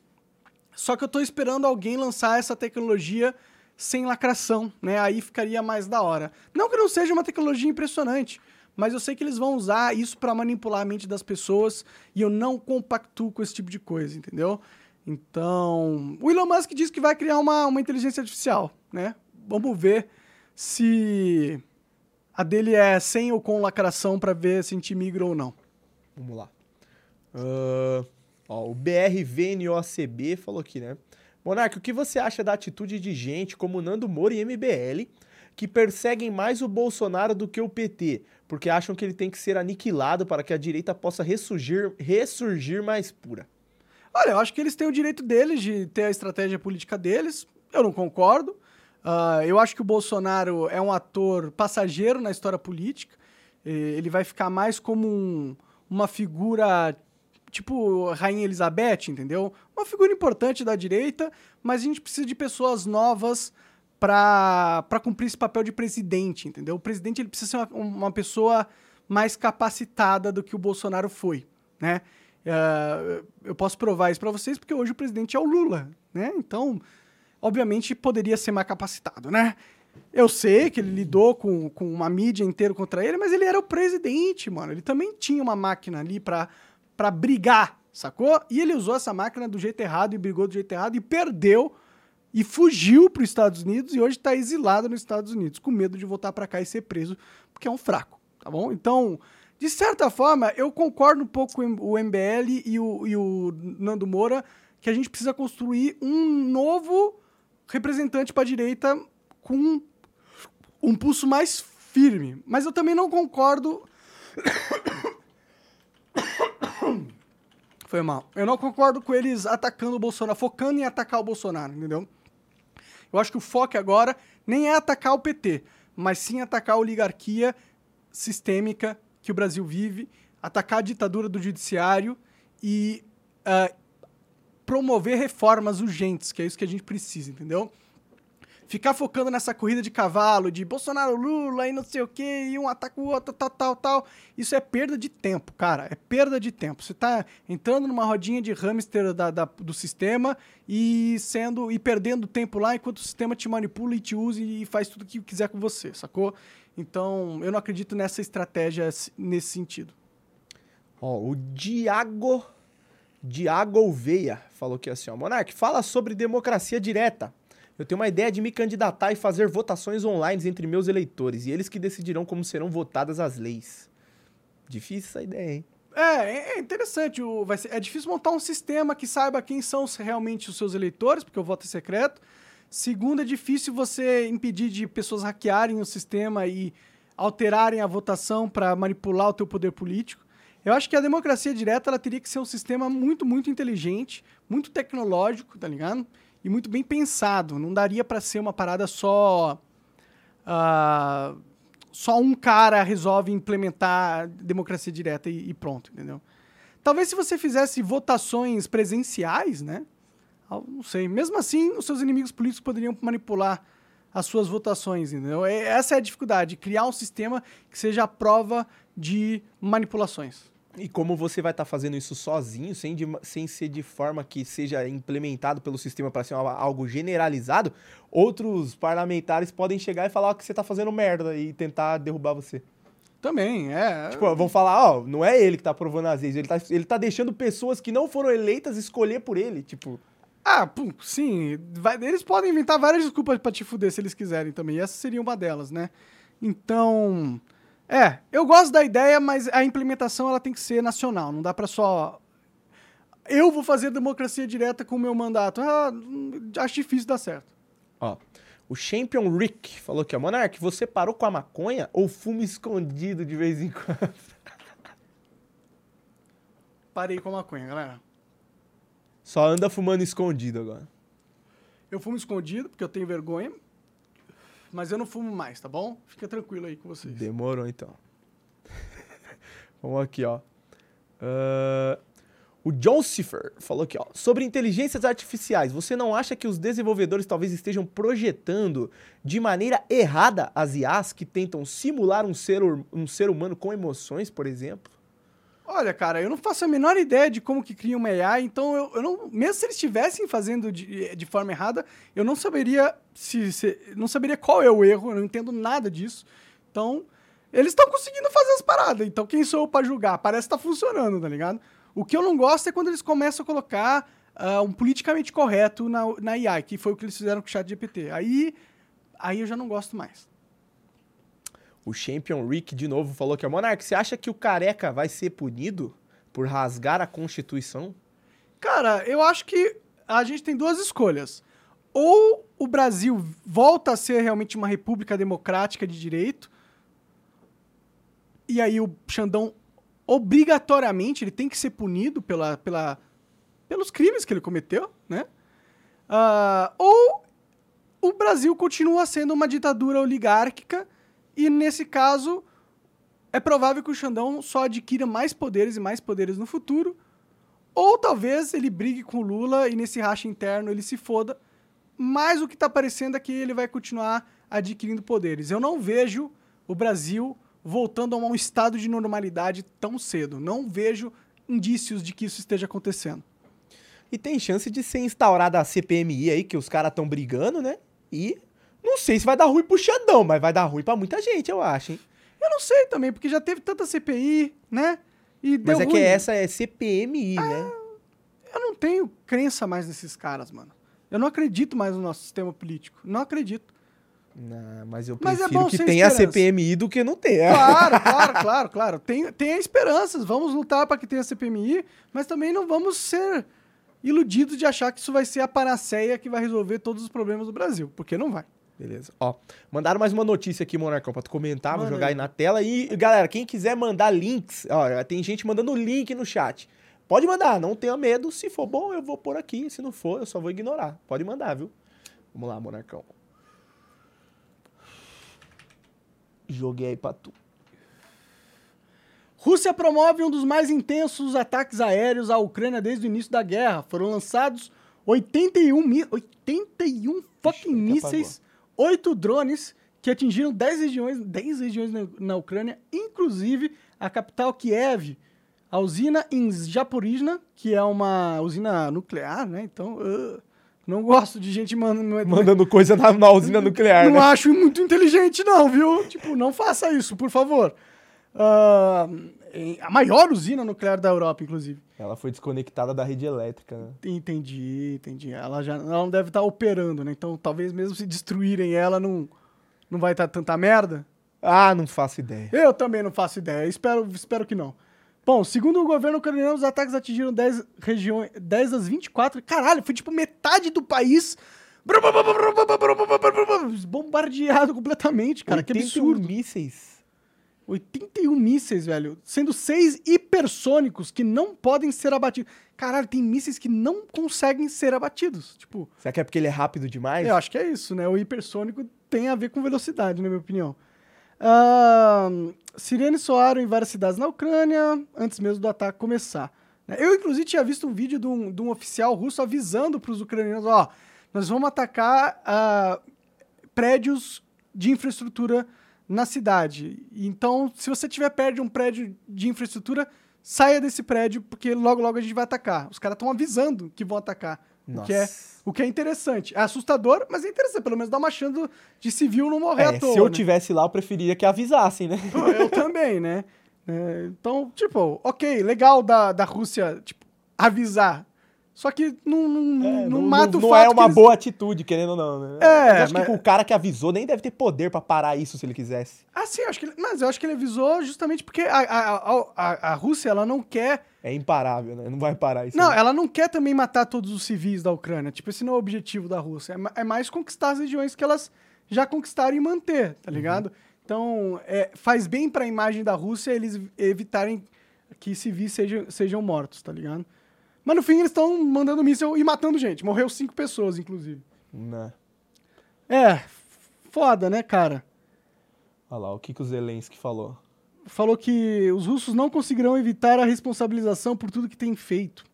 só que eu estou esperando alguém lançar essa tecnologia sem lacração, né? Aí ficaria mais da hora. Não que não seja uma tecnologia impressionante, mas eu sei que eles vão usar isso para manipular a mente das pessoas e eu não compactuo com esse tipo de coisa, entendeu? Então, o Elon Musk diz que vai criar uma, uma inteligência artificial, né? Vamos ver se a dele é sem ou com lacração para ver se a gente migra ou não. Vamos lá. Uh, ó, o BRVNOCB falou aqui, né? Monarque, o que você acha da atitude de gente como Nando Moro e MBL que perseguem mais o Bolsonaro do que o PT, porque acham que ele tem que ser aniquilado para que a direita possa ressurgir, ressurgir mais pura? Olha, eu acho que eles têm o direito deles de ter a estratégia política deles. Eu não concordo. Uh, eu acho que o Bolsonaro é um ator passageiro na história política. Ele vai ficar mais como um, uma figura tipo Rainha Elizabeth, entendeu? Uma figura importante da direita, mas a gente precisa de pessoas novas para cumprir esse papel de presidente, entendeu? O presidente ele precisa ser uma, uma pessoa mais capacitada do que o Bolsonaro foi, né? Uh, eu posso provar isso para vocês porque hoje o presidente é o Lula, né? Então, obviamente, poderia ser mais capacitado, né? Eu sei que ele lidou com, com uma mídia inteira contra ele, mas ele era o presidente, mano. Ele também tinha uma máquina ali pra, pra brigar, sacou? E ele usou essa máquina do jeito errado e brigou do jeito errado e perdeu e fugiu para os Estados Unidos e hoje está exilado nos Estados Unidos, com medo de voltar para cá e ser preso, porque é um fraco, tá bom? Então, de certa forma, eu concordo um pouco com o MBL e o, e o Nando Moura que a gente precisa construir um novo representante para a direita com um pulso mais firme. Mas eu também não concordo. Foi mal. Eu não concordo com eles atacando o Bolsonaro, focando em atacar o Bolsonaro, entendeu? Eu acho que o foco agora nem é atacar o PT, mas sim atacar a oligarquia sistêmica que o Brasil vive, atacar a ditadura do judiciário e uh, promover reformas urgentes, que é isso que a gente precisa, entendeu? Ficar focando nessa corrida de cavalo, de Bolsonaro, Lula e não sei o quê, e um ataca o outro, tal, tal, tal. Isso é perda de tempo, cara. É perda de tempo. Você tá entrando numa rodinha de hamster da, da, do sistema e sendo e perdendo tempo lá enquanto o sistema te manipula e te usa e faz tudo o que quiser com você, sacou? Então, eu não acredito nessa estratégia nesse sentido. Ó, o Diago Diago Veia falou que assim, ó, Monark, fala sobre democracia direta. Eu tenho uma ideia de me candidatar e fazer votações online entre meus eleitores, e eles que decidirão como serão votadas as leis. Difícil essa ideia, hein? É, é interessante. O, vai ser, é difícil montar um sistema que saiba quem são realmente os seus eleitores, porque o voto é secreto. Segundo, é difícil você impedir de pessoas hackearem o sistema e alterarem a votação para manipular o teu poder político. Eu acho que a democracia direta ela teria que ser um sistema muito, muito inteligente, muito tecnológico, tá ligado? E muito bem pensado. Não daria para ser uma parada só. Uh, só um cara resolve implementar democracia direta e, e, pronto, entendeu? Talvez se você fizesse votações presenciais, né? Não sei. Mesmo assim, os seus inimigos políticos poderiam manipular as suas votações, entendeu? Essa é a dificuldade, criar um sistema que seja a prova de manipulações. E como você vai estar tá fazendo isso sozinho, sem, de, sem ser de forma que seja implementado pelo sistema para ser algo generalizado, outros parlamentares podem chegar e falar que você está fazendo merda e tentar derrubar você. Também, é. Tipo, vão falar, ó, não é ele que tá aprovando as leis, ele tá, ele tá deixando pessoas que não foram eleitas escolher por ele, tipo... Ah, pum, sim, vai, eles podem inventar várias desculpas para te fuder se eles quiserem também, e essa seria uma delas, né? Então... É, eu gosto da ideia, mas a implementação ela tem que ser nacional. Não dá para só. Eu vou fazer democracia direta com o meu mandato. Ah, acho difícil dar certo. Ó, o Champion Rick falou que, ó, Monark, você parou com a maconha ou fumo escondido de vez em quando? [LAUGHS] Parei com a maconha, galera. Só anda fumando escondido agora. Eu fumo escondido porque eu tenho vergonha mas eu não fumo mais, tá bom? Fica tranquilo aí com vocês. Demorou então. [LAUGHS] Vamos aqui, ó. Uh, o John Cipher falou aqui, ó. Sobre inteligências artificiais, você não acha que os desenvolvedores talvez estejam projetando de maneira errada as IAs que tentam simular um ser, um ser humano com emoções, por exemplo? Olha, cara, eu não faço a menor ideia de como que cria uma AI, então eu, eu não. Mesmo se eles estivessem fazendo de, de forma errada, eu não saberia se, se, não saberia qual é o erro, eu não entendo nada disso. Então, eles estão conseguindo fazer as paradas. Então, quem sou eu para julgar? Parece que tá funcionando, tá ligado? O que eu não gosto é quando eles começam a colocar uh, um politicamente correto na, na AI, que foi o que eles fizeram com o chat GPT. Aí, aí eu já não gosto mais. O Champion Rick, de novo, falou que, Monark, você acha que o careca vai ser punido por rasgar a Constituição? Cara, eu acho que a gente tem duas escolhas. Ou o Brasil volta a ser realmente uma república democrática de direito, e aí o Xandão, obrigatoriamente, ele tem que ser punido pela, pela, pelos crimes que ele cometeu, né? Uh, ou o Brasil continua sendo uma ditadura oligárquica e nesse caso, é provável que o Xandão só adquira mais poderes e mais poderes no futuro. Ou talvez ele brigue com o Lula e nesse racha interno ele se foda. Mas o que está parecendo é que ele vai continuar adquirindo poderes. Eu não vejo o Brasil voltando a um estado de normalidade tão cedo. Não vejo indícios de que isso esteja acontecendo. E tem chance de ser instaurada a CPMI aí, que os caras estão brigando, né? E não sei se vai dar ruim pro Xandão, mas vai dar ruim pra muita gente, eu acho, hein? Eu não sei também, porque já teve tanta CPI, né? E mas é ruim. que essa é CPMI, ah, né? Eu não tenho crença mais nesses caras, mano. Eu não acredito mais no nosso sistema político. Não acredito. Não, mas eu mas é que tenha a CPMI do que não tenha. Claro, [LAUGHS] claro, claro, claro. Tem, tem esperanças. Vamos lutar para que tenha a CPMI, mas também não vamos ser iludidos de achar que isso vai ser a panaceia que vai resolver todos os problemas do Brasil, porque não vai. Beleza. Ó, mandaram mais uma notícia aqui, Monarcão, pra tu comentar, vou jogar aí na tela. E, galera, quem quiser mandar links, ó, tem gente mandando link no chat. Pode mandar, não tenha medo. Se for bom, eu vou pôr aqui. Se não for, eu só vou ignorar. Pode mandar, viu? Vamos lá, Monarcão. Joguei aí pra tu. Rússia promove um dos mais intensos ataques aéreos à Ucrânia desde o início da guerra. Foram lançados 81, mi 81 fucking mísseis oito drones que atingiram 10 regiões, 10 regiões na, na Ucrânia, inclusive a capital Kiev, a usina em Zaporizhna, que é uma usina nuclear, né? Então, uh, não gosto de gente mandando, [LAUGHS] mandando coisa na, na usina nuclear. Não né? [LAUGHS] acho muito inteligente, não, viu? tipo, não faça isso, por favor. Uh, a maior usina nuclear da Europa, inclusive. Ela foi desconectada da rede elétrica, né? Entendi, entendi. Ela já ela não deve estar operando, né? Então talvez mesmo se destruírem ela não, não vai estar tanta merda. Ah, não faço ideia. Eu também não faço ideia. Espero, espero que não. Bom, segundo o governo ucraniano, os ataques atingiram 10 regiões, 10 das 24. Caralho, foi tipo metade do país bombardeado completamente, cara. Que absurdo. mísseis. 81 mísseis, velho. Sendo seis hipersônicos que não podem ser abatidos. Caralho, tem mísseis que não conseguem ser abatidos. Tipo. Será que é porque ele é rápido demais? Eu acho que é isso, né? O hipersônico tem a ver com velocidade, na minha opinião. Uh, sirenes soaram em várias cidades na Ucrânia antes mesmo do ataque começar. Né? Eu, inclusive, tinha visto um vídeo de um, de um oficial russo avisando para os ucranianos: ó, nós vamos atacar uh, prédios de infraestrutura na cidade. Então, se você tiver perto de um prédio de infraestrutura, saia desse prédio, porque logo, logo a gente vai atacar. Os caras estão avisando que vão atacar. Nossa. O que, é, o que é interessante. É assustador, mas é interessante. Pelo menos dá uma chance de civil não morrer é, à toa. Se eu né? tivesse lá, eu preferia que avisassem, né? Eu também, né? É, então, tipo, ok, legal da, da Rússia, tipo, avisar. Só que não, não, é, não, não mata não, o fato. Não é uma eles... boa atitude, querendo ou não. Né? É, mas que o cara que avisou nem deve ter poder para parar isso se ele quisesse. Ah, sim, acho que ele... mas eu acho que ele avisou justamente porque a, a, a, a Rússia, ela não quer. É imparável, né? Não vai parar isso. Não, aí. ela não quer também matar todos os civis da Ucrânia. Tipo, esse não é o objetivo da Rússia. É, é mais conquistar as regiões que elas já conquistaram e manter, tá ligado? Uhum. Então, é, faz bem para a imagem da Rússia eles evitarem que civis sejam, sejam mortos, tá ligado? Mas no fim eles estão mandando míssil e matando gente. Morreu cinco pessoas, inclusive. Né. É, foda, né, cara? Olha lá, o que, que o Zelensky falou? Falou que os russos não conseguirão evitar a responsabilização por tudo que tem feito.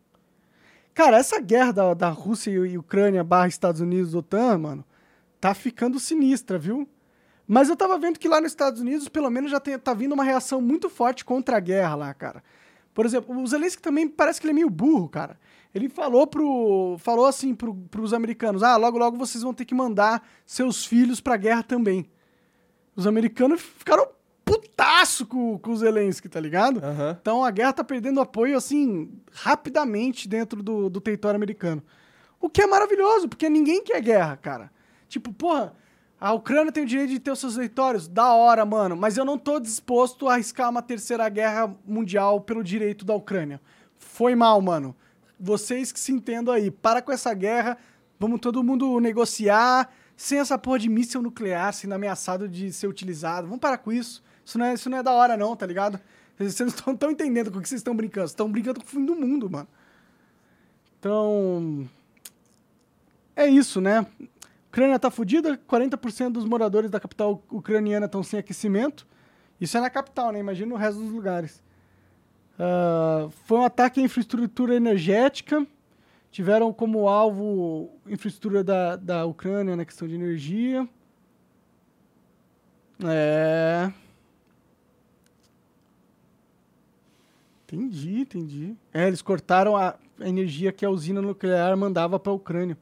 Cara, essa guerra da, da Rússia e Ucrânia barra Estados Unidos, OTAN, mano, tá ficando sinistra, viu? Mas eu tava vendo que lá nos Estados Unidos, pelo menos, já tem, tá vindo uma reação muito forte contra a guerra lá, cara. Por exemplo, o Zelensky também parece que ele é meio burro, cara. Ele falou pro. falou assim pro, pros americanos: ah, logo, logo vocês vão ter que mandar seus filhos pra guerra também. Os americanos ficaram putaço com, com o Zelensky, tá ligado? Uhum. Então a guerra tá perdendo apoio, assim, rapidamente dentro do, do território americano. O que é maravilhoso, porque ninguém quer guerra, cara. Tipo, porra, a Ucrânia tem o direito de ter os seus territórios? Da hora, mano. Mas eu não tô disposto a arriscar uma terceira guerra mundial pelo direito da Ucrânia. Foi mal, mano. Vocês que se entendam aí. Para com essa guerra. Vamos todo mundo negociar. Sem essa porra de míssil nuclear sendo ameaçado de ser utilizado. Vamos parar com isso. Isso não é, isso não é da hora, não, tá ligado? Vocês não estão entendendo com o que vocês estão brincando. Vocês estão brincando com o fim do mundo, mano. Então. É isso, né? Ucrânia tá fodida, 40% dos moradores da capital ucraniana estão sem aquecimento. Isso é na capital, né? Imagina no resto dos lugares. Uh, foi um ataque à infraestrutura energética. Tiveram como alvo infraestrutura da, da Ucrânia na questão de energia. É. Entendi, entendi. É, eles cortaram a energia que a usina nuclear mandava para a Ucrânia.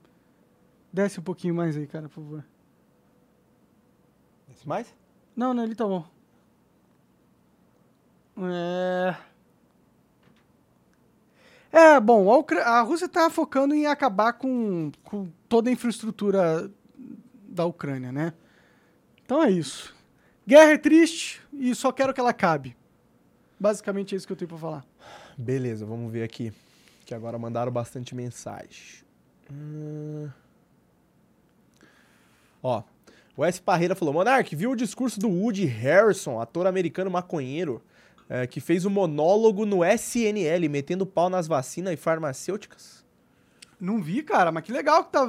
Desce um pouquinho mais aí, cara, por favor. Desce mais? Não, não, ele tá bom. É. É, bom, a, a Rússia tá focando em acabar com, com toda a infraestrutura da Ucrânia, né? Então é isso. Guerra é triste e só quero que ela acabe. Basicamente é isso que eu tenho pra falar. Beleza, vamos ver aqui. Que agora mandaram bastante mensagem. Hum... Ó, o S. Parreira falou: Monark, viu o discurso do Woody Harrison, ator americano maconheiro, é, que fez o um monólogo no SNL, metendo pau nas vacinas e farmacêuticas? Não vi, cara, mas que legal que tá.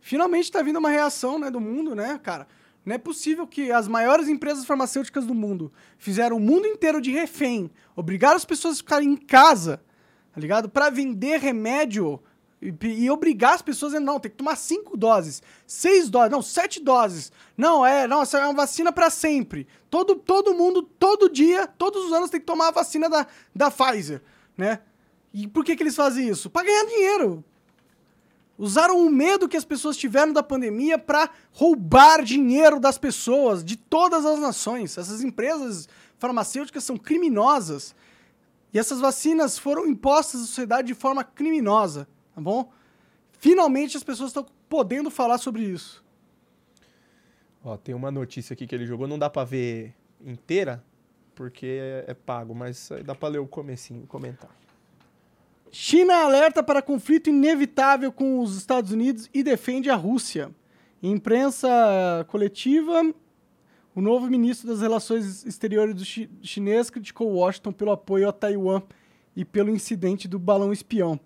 Finalmente tá vindo uma reação, né, do mundo, né, cara? Não é possível que as maiores empresas farmacêuticas do mundo fizeram o mundo inteiro de refém, obrigaram as pessoas a ficarem em casa, tá ligado? Para vender remédio E, e, obrigar as pessoas a não, tem que tomar cinco doses, seis doses, não, sete doses. Não, é, não, essa é uma vacina para sempre. Todo, todo mundo, todo dia, todos os anos tem que tomar a vacina da, da Pfizer, né? E por que, que eles fazem isso? Para ganhar dinheiro. Usaram o medo que as pessoas tiveram da pandemia para roubar dinheiro das pessoas, de todas as nações. Essas empresas farmacêuticas são criminosas. E essas vacinas foram impostas à sociedade de forma criminosa tá bom? Finalmente as pessoas estão podendo falar sobre isso. Ó, tem uma notícia aqui que ele jogou, não dá para ver inteira, porque é, é, pago, mas dá para ler o comecinho, o comentário. China alerta para conflito inevitável com os Estados Unidos e defende a Rússia. Em imprensa coletiva, o novo ministro das Relações Exteriores do chi chinês criticou Washington pelo apoio a Taiwan e pelo incidente do balão espião.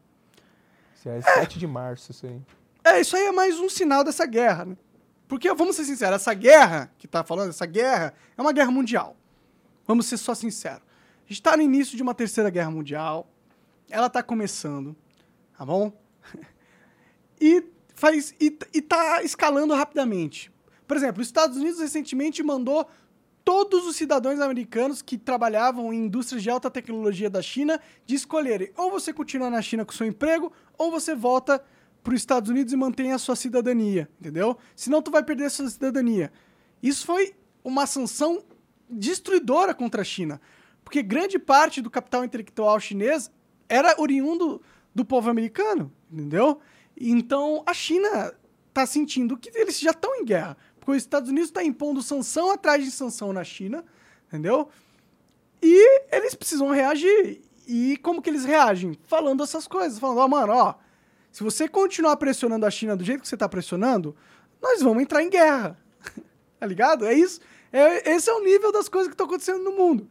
É 7 [LAUGHS] de março, isso aí. É, isso aí é mais um sinal dessa guerra, né? Porque, vamos ser sinceros, essa guerra que tá falando, essa guerra é uma guerra mundial. Vamos ser só sinceros. A gente tá no início de uma terceira guerra mundial. Ela tá começando, tá bom? [LAUGHS] e faz e, e tá escalando rapidamente. Por exemplo, os Estados Unidos recentemente mandou todos os cidadãos americanos que trabalhavam em indústrias de alta tecnologia da China de escolherem ou você continua na China com seu emprego ou você volta para os Estados Unidos e mantém a sua cidadania, entendeu? Senão tu vai perder a sua cidadania. Isso foi uma sanção destruidora contra a China, porque grande parte do capital intelectual chinês era oriundo do povo americano, entendeu? Então a China está sentindo que eles já estão em guerra. Porque os Estados Unidos está impondo sanção atrás de sanção na China, entendeu? E eles precisam reagir. E como que eles reagem? Falando essas coisas. Falando, ó, oh, mano, ó, se você continuar pressionando a China do jeito que você está pressionando, nós vamos entrar em guerra. [LAUGHS] tá ligado? É isso. É, esse é o nível das coisas que estão acontecendo no mundo.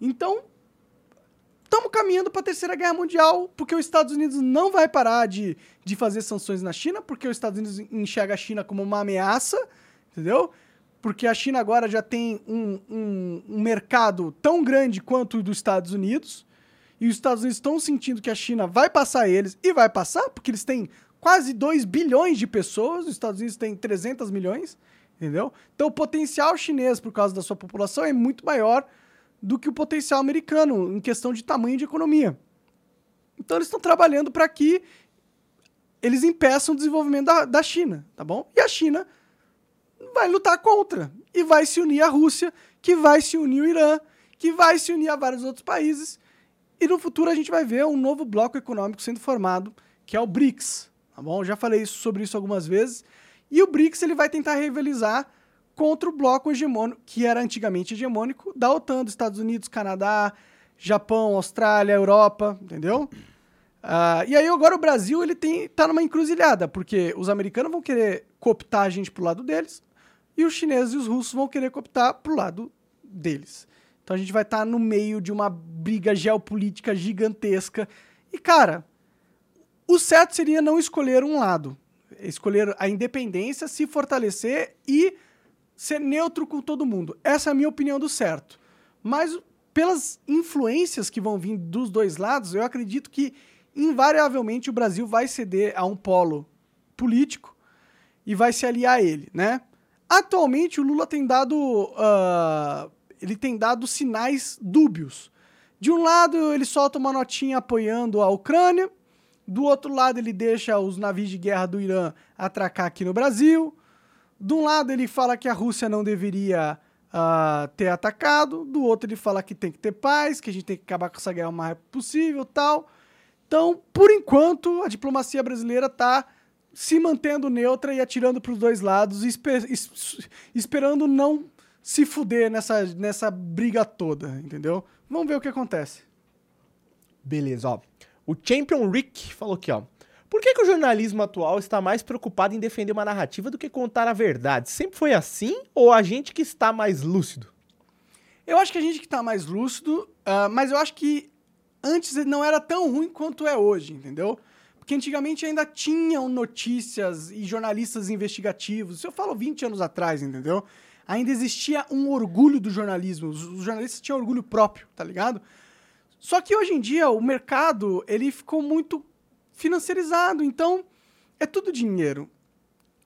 Então, estamos caminhando para a Terceira Guerra Mundial, porque os Estados Unidos não vai parar de, de fazer sanções na China, porque os Estados Unidos enxerga a China como uma ameaça entendeu? Porque a China agora já tem um, um, um mercado tão grande quanto o dos Estados Unidos, e os Estados Unidos estão sentindo que a China vai passar eles, e vai passar, porque eles têm quase 2 bilhões de pessoas, os Estados Unidos têm 300 milhões, entendeu? Então o potencial chinês, por causa da sua população, é muito maior do que o potencial americano, em questão de tamanho de economia. Então eles estão trabalhando para que eles impeçam o desenvolvimento da, da China, tá bom? E a China vai lutar contra. E vai se unir a Rússia, que vai se unir o Irã, que vai se unir a vários outros países. E no futuro a gente vai ver um novo bloco econômico sendo formado, que é o BRICS. Tá bom? Já falei sobre isso algumas vezes. E o BRICS ele vai tentar rivalizar contra o bloco hegemônico, que era antigamente hegemônico, da OTAN, dos Estados Unidos, Canadá, Japão, Austrália, Europa, entendeu? Uh, e aí agora o Brasil ele tem, tá numa encruzilhada, porque os americanos vão querer cooptar a gente pro lado deles, e os chineses e os russos vão querer cooptar pro lado deles. Então a gente vai estar tá no meio de uma briga geopolítica gigantesca. E, cara, o certo seria não escolher um lado. Escolher a independência, se fortalecer e ser neutro com todo mundo. Essa é a minha opinião do certo. Mas, pelas influências que vão vir dos dois lados, eu acredito que, invariavelmente, o Brasil vai ceder a um polo político e vai se aliar a ele, né? Atualmente, o Lula tem dado. Uh, ele tem dado sinais dúbios. De um lado, ele solta uma notinha apoiando a Ucrânia. Do outro lado, ele deixa os navios de guerra do Irã atracar aqui no Brasil. De um lado, ele fala que a Rússia não deveria uh, ter atacado. Do outro, ele fala que tem que ter paz, que a gente tem que acabar com essa guerra o mais rápido possível tal. Então, por enquanto, a diplomacia brasileira está se mantendo neutra e atirando para os dois lados, esper esperando não se fuder nessa, nessa briga toda, entendeu? Vamos ver o que acontece. Beleza, ó. O Champion Rick falou aqui, ó. Por que, que o jornalismo atual está mais preocupado em defender uma narrativa do que contar a verdade? Sempre foi assim ou a gente que está mais lúcido? Eu acho que a gente que está mais lúcido, uh, mas eu acho que antes não era tão ruim quanto é hoje, entendeu? Porque antigamente ainda tinham notícias e jornalistas investigativos. Isso eu falo 20 anos atrás, entendeu? Ainda existia um orgulho do jornalismo. Os jornalistas tinham orgulho próprio, tá ligado? Só que hoje em dia o mercado, ele ficou muito financiarizado. Então, é tudo dinheiro.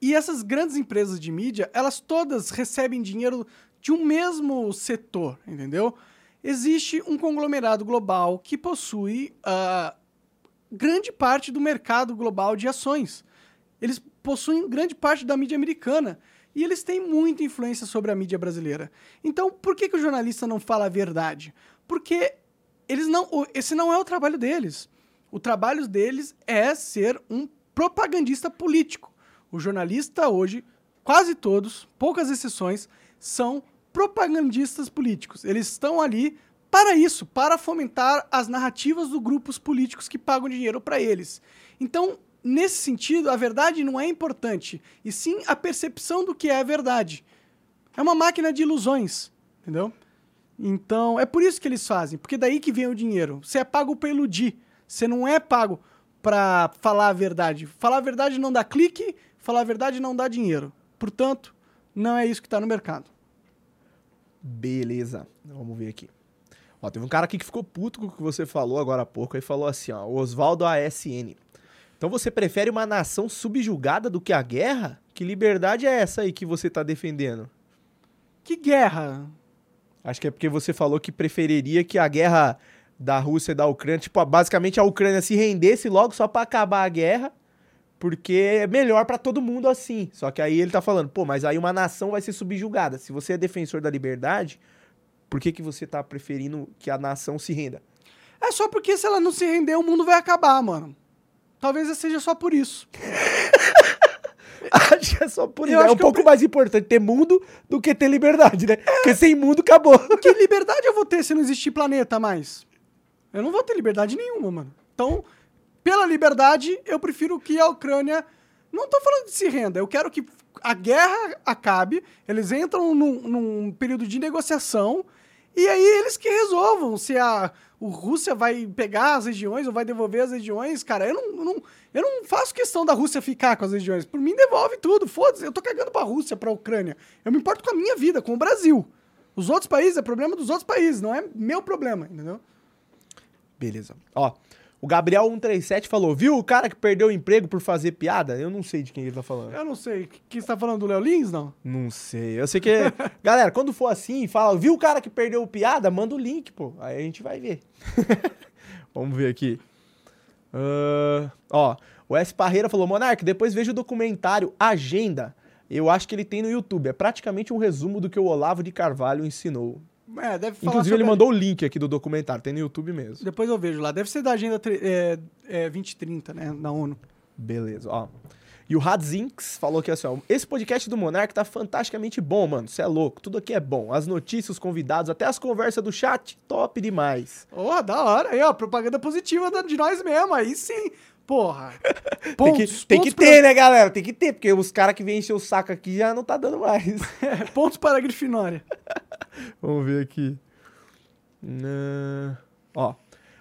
E essas grandes empresas de mídia, elas todas recebem dinheiro de um mesmo setor, entendeu? Existe um conglomerado global que possui uh, grande parte do mercado global de ações. Eles possuem grande parte da mídia americana e eles têm muita influência sobre a mídia brasileira. Então, por que, que o jornalista não fala a verdade? Porque eles não, esse não é o trabalho deles. O trabalho deles é ser um propagandista político. O jornalista hoje, quase todos, poucas exceções, são propagandistas políticos. Eles estão ali para isso, para fomentar as narrativas dos grupos políticos que pagam dinheiro para eles. Então, nesse sentido, a verdade não é importante, e sim a percepção do que é a verdade. É uma máquina de ilusões, entendeu? Então, é por isso que eles fazem, porque daí que vem o dinheiro. Você é pago para iludir, você não é pago para falar a verdade. Falar a verdade não dá clique, falar a verdade não dá dinheiro. Portanto, não é isso que está no mercado. Beleza. Vamos ver aqui. Ó, teve um cara aqui que ficou puto com o que você falou agora há pouco e falou assim, ó, Oswaldo ASN. Então você prefere uma nação subjugada do que a guerra? Que liberdade é essa aí que você tá defendendo? Que guerra? Acho que é porque você falou que preferiria que a guerra da Rússia e da Ucrânia, tipo, basicamente a Ucrânia se rendesse logo só para acabar a guerra, porque é melhor para todo mundo assim. Só que aí ele tá falando, pô, mas aí uma nação vai ser subjugada. Se você é defensor da liberdade, por que, que você tá preferindo que a nação se renda? É só porque se ela não se render, o mundo vai acabar, mano. Talvez seja só por isso. [LAUGHS] acho que é só por isso. É um pouco mais importante ter mundo do que ter liberdade, né? É. Porque sem mundo acabou. [LAUGHS] Que liberdade eu vou ter se não existir planeta mais? Eu não vou ter liberdade nenhuma, mano. Então, pela liberdade, eu prefiro que a Ucrânia. Não tô falando de se renda, eu quero que a guerra acabe, eles entram num, num período de negociação e aí eles que resolvam se a o Rússia vai pegar as regiões ou vai devolver as regiões. Cara, eu não, não, eu não faço questão da Rússia ficar com as regiões. Por mim, devolve tudo. Foda-se, eu tô cagando pra Rússia, pra Ucrânia. Eu me importo com a minha vida, com o Brasil. Os outros países é problema dos outros países, não é meu problema, entendeu? Beleza. Ó, o Gabriel137 falou, viu o cara que perdeu o emprego por fazer piada? Eu não sei de quem ele tá falando. Eu não sei. Que você tá falando do Léo Lins, não? Não sei. Eu sei que. [LAUGHS] Galera, quando for assim, fala, viu o cara que perdeu piada? Manda o link, pô. Aí a gente vai ver. [LAUGHS] Vamos ver aqui. Uh, ó, o S. Parreira falou: Monark, depois veja o documentário Agenda. Eu acho que ele tem no YouTube. É praticamente um resumo do que o Olavo de Carvalho ensinou. É, deve falar Inclusive, ele mandou o link aqui do documentário, tem no YouTube mesmo. Depois eu vejo lá. Deve ser da Agenda é, é, 2030, né? Da ONU. Beleza, ó. E o Radzinks falou que assim, ó, esse podcast do Monark tá fantasticamente bom, mano. Você é louco, tudo aqui é bom. As notícias, os convidados, até as conversas do chat, top demais. Oh, da hora. Aí, ó, propaganda positiva de nós mesmo. Aí sim. Porra. [LAUGHS] Pontos, tem que, tem que ter, pra... né, galera? Tem que ter, porque os caras que vêm encher o saco aqui já não tá dando mais. [LAUGHS] É, pontos para a Grifinória. [LAUGHS] Vamos ver aqui. Uh, ó.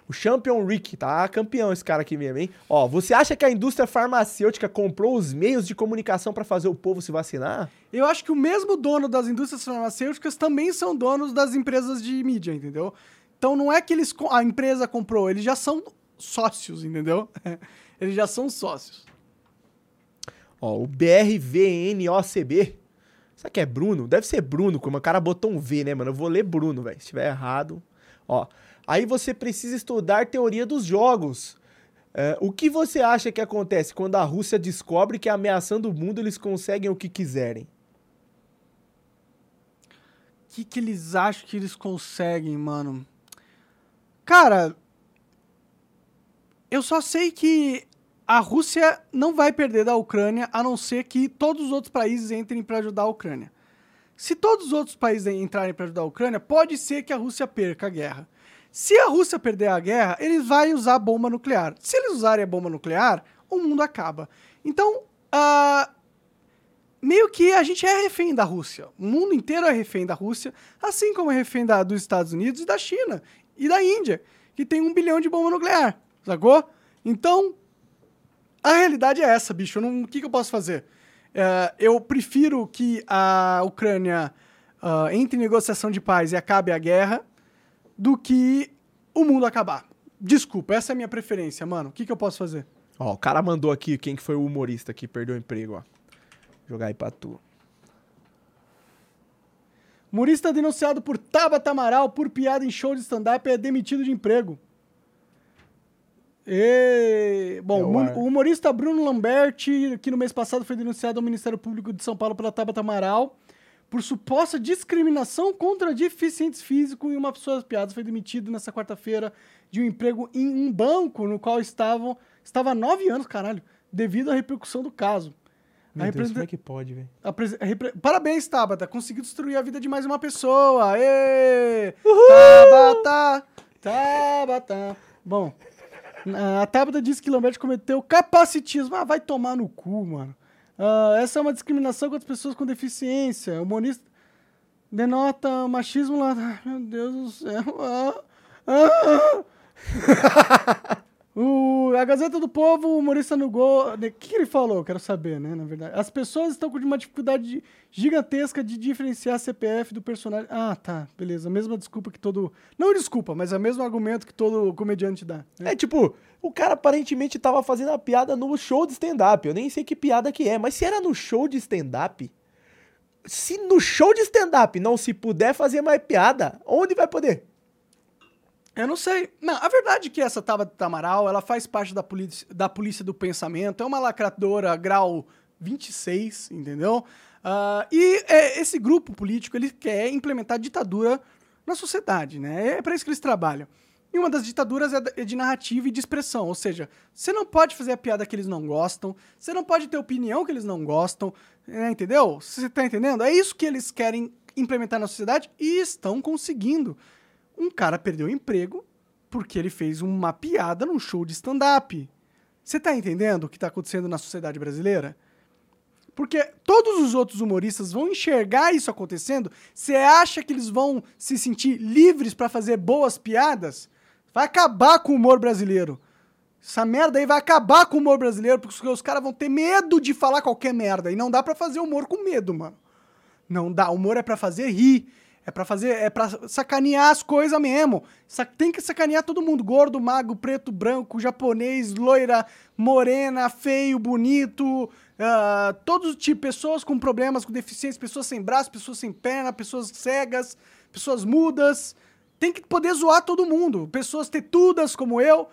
O Champion Rick, tá campeão esse cara aqui mesmo, hein? Ó, você acha que a indústria farmacêutica comprou os meios de comunicação para fazer o povo se vacinar? Eu acho que o mesmo dono das indústrias farmacêuticas também são donos das empresas de mídia, entendeu? Então não é que eles a empresa comprou, eles já são sócios, entendeu? [LAUGHS] eles já são sócios. Ó, o BRVNOCB Será que é Bruno? Deve ser Bruno, como o cara botou um V, né, mano? Eu vou ler Bruno, velho. Se tiver errado. Ó. Aí você precisa estudar teoria dos jogos. É, o que você acha que acontece quando a Rússia descobre que ameaçando o mundo eles conseguem o que quiserem? O que, que eles acham que eles conseguem, mano? Cara, eu só sei que a Rússia não vai perder da Ucrânia a não ser que todos os outros países entrem para ajudar a Ucrânia. Se todos os outros países entrarem para ajudar a Ucrânia, pode ser que a Rússia perca a guerra. Se a Rússia perder a guerra, eles vão usar bomba nuclear. Se eles usarem a bomba nuclear, o mundo acaba. Então, uh, meio que a gente é refém da Rússia. O mundo inteiro é refém da Rússia, assim como é refém da, dos Estados Unidos e da China e da Índia, que tem um bilhão de bomba nuclear, sacou? Então, a realidade é essa, bicho. O que, que eu posso fazer? É, eu prefiro que a Ucrânia uh, entre em negociação de paz e acabe a guerra do que o mundo acabar. Desculpa, essa é a minha preferência, mano. O que, que eu posso fazer? Ó, o cara mandou aqui quem que foi o humorista que perdeu o emprego, ó. Jogar aí pra tu. Humorista denunciado por Tabata Amaral por piada em show de stand-up é demitido de emprego. E... Bom, É o humorista Bruno Lamberti, que no mês passado foi denunciado ao Ministério Público de São Paulo pela Tabata Amaral por suposta discriminação contra deficientes físicos e uma pessoa das piadas foi demitido nessa quarta-feira de um emprego em um banco no qual estavam estava há nove anos, caralho, devido à repercussão do caso. Meu A Deus, representa- como é que pode, velho? a prese- repre- Parabéns, Tabata. Conseguiu destruir a vida de mais uma pessoa. Ê! Tabata! Tabata! Bom, a Tabata disse que Lambert cometeu capacitismo. Ah, vai tomar no cu, mano. Ah, essa é uma discriminação contra as pessoas com deficiência. O monista denota machismo lá. Meu Deus do céu. Ah, ah. [LAUGHS] O, a Gazeta do Povo, o humorista no gol. O que, que ele falou? Quero saber, né? Na verdade. As pessoas estão com uma dificuldade gigantesca de diferenciar CPF do personagem. Ah, tá. Beleza. A mesma desculpa que todo. Não desculpa, mas é o mesmo argumento que todo comediante dá. né? É tipo, o cara aparentemente tava fazendo a piada no show de stand-up. Eu nem sei que piada que é, mas se era no show de stand-up. Se no show de stand-up não se puder fazer mais piada, onde vai poder? Eu não sei. Não, a verdade é que essa Tabata Amaral, ela faz parte da polícia, da polícia do pensamento, é uma lacradora grau 26, entendeu? Ah, e é, esse grupo político, ele quer implementar ditadura na sociedade, né? É para isso que eles trabalham. E uma das ditaduras é é de narrativa e de expressão, ou seja, você não pode fazer a piada que eles não gostam, você não pode ter opinião que eles não gostam, é, entendeu? Você tá entendendo? É isso que eles querem implementar na sociedade e estão conseguindo um cara perdeu o emprego porque ele fez uma piada num show de stand-up. Você tá entendendo o que tá acontecendo na sociedade brasileira? Porque todos os outros humoristas vão enxergar isso acontecendo. Você acha que eles vão se sentir livres pra fazer boas piadas? Vai acabar com o humor brasileiro. Essa merda aí vai acabar com o humor brasileiro, porque os caras vão ter medo de falar qualquer merda. E não dá pra fazer humor com medo, mano. Não dá. Humor é pra fazer rir. É pra fazer. É pra sacanear as coisas mesmo. Tem que sacanear todo mundo. Gordo, magro, preto, branco, japonês, loira, morena, feio, bonito. ah, todos os tipos. Pessoas com problemas, com deficiência, pessoas sem braço, pessoas sem perna, pessoas cegas, pessoas mudas. Tem que poder zoar todo mundo. Pessoas tetudas como eu,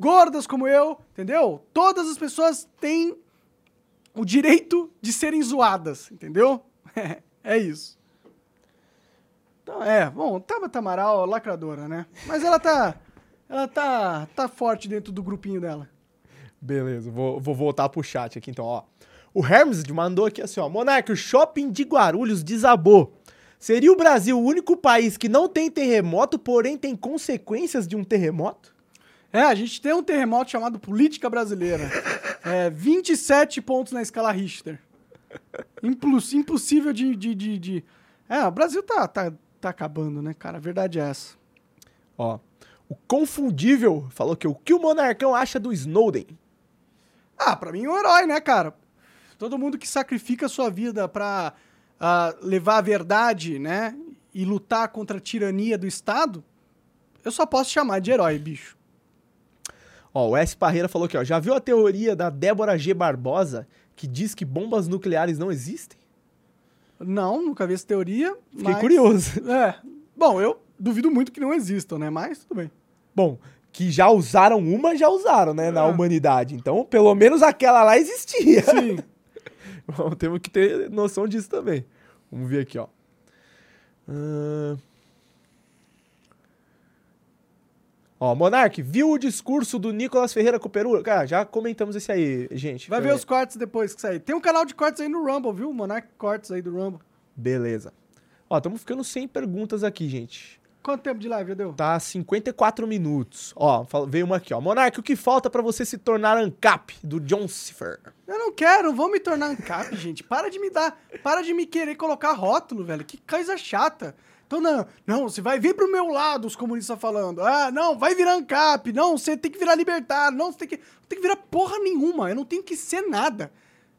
gordas como eu, entendeu? Todas as pessoas têm o direito de serem zoadas, entendeu? [LAUGHS] é isso. Então, é, bom, Tabata Amaral, lacradora, né? Mas ela tá. Ela tá, tá forte dentro do grupinho dela. Beleza, vou, vou voltar pro chat aqui então, ó. O Hermes mandou aqui assim, ó. Monarca, o shopping de Guarulhos desabou. Seria o Brasil o único país que não tem terremoto, porém tem consequências de um terremoto? É, a gente tem um terremoto chamado Política Brasileira. [LAUGHS] É, 27 pontos na escala Richter. Implus- impossível de, de, de, de- É, o Brasil tá, tá, tá acabando, né, cara? A verdade é essa. Ó, o Confundível falou que o que o Monarcão acha do Snowden? Ah, pra mim é um herói, né, cara? Todo mundo que sacrifica a sua vida pra ah, levar a verdade, né? E lutar contra a tirania do Estado, eu só posso chamar de herói, bicho. Ó, o S. Parreira falou aqui, ó. Já viu a teoria da Débora G. Barbosa, que diz que bombas nucleares não existem? Não, nunca vi essa teoria. Fiquei mas- curioso. [LAUGHS] É. Bom, eu duvido muito que não existam, né? Mas tudo bem. Bom, que já usaram uma, já usaram, né, na É. humanidade. Então, pelo menos aquela lá existia. Sim. [LAUGHS] Bom, temos que ter noção disso também. Vamos ver aqui, ó. Ahn. Ó, Monark, viu o discurso do Nicolas Ferreira com o Peru? Cara, já comentamos esse aí, gente. Vai ver os cortes depois que sair. Tem um canal de cortes aí no Rumble, viu? Monarch Cortes aí do Rumble. Beleza. Ó, estamos ficando sem perguntas aqui, gente. Quanto tempo de live já deu? Tá 54 minutos. Ó, veio uma aqui, ó. Monark, o que falta pra você se tornar ANCAP do John Cipher? Eu não quero, vou me tornar ANCAP, [LAUGHS] gente. Para de me dar, para de me querer colocar rótulo, velho. Que coisa chata. Então, não, não, você vai vir pro meu lado, os comunistas falando. Ah, não, vai virar ANCAP. Não, você tem que virar libertário. Não, você tem que, não tem que virar porra nenhuma. Eu não tenho que ser nada.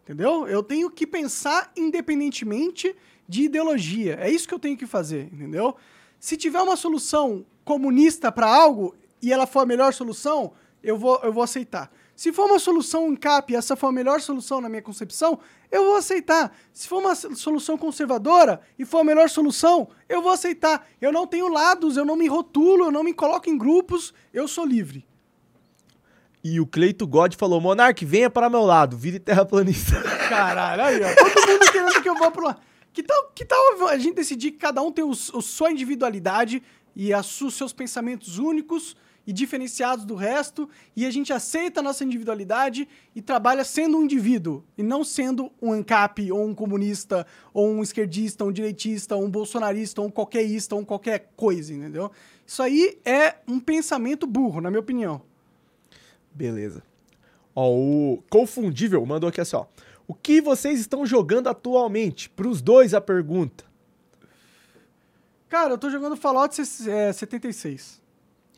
Entendeu? Eu tenho que pensar independentemente de ideologia. É isso que eu tenho que fazer, entendeu? Se tiver uma solução comunista pra algo e ela for a melhor solução, eu vou, eu vou aceitar. Se for uma solução ANCAP e essa for a melhor solução na minha concepção, eu vou aceitar. Se for uma solução conservadora e for a melhor solução, eu vou aceitar. Eu não tenho lados, eu não me rotulo, eu não me coloco em grupos, eu sou livre. E o Cleito God falou: Monark, venha para meu lado, vire terraplanista. [LAUGHS] Caralho, aí, ó. Todo mundo querendo que eu vá pro lado. Que tal, que tal a gente decidir que cada um tem a sua individualidade e os seus pensamentos únicos e diferenciados do resto, e a gente aceita a nossa individualidade e trabalha sendo um indivíduo, e não sendo um ANCAP, ou um comunista, ou um esquerdista, ou um direitista, ou um bolsonarista, ou um qualquerista, ou um qualquer coisa, entendeu? Isso aí é um pensamento burro, na minha opinião. Beleza. Ó, o Confundível mandou aqui assim, ó. O que vocês estão jogando atualmente? Para os dois a pergunta. Cara, eu tô jogando Fallout 76.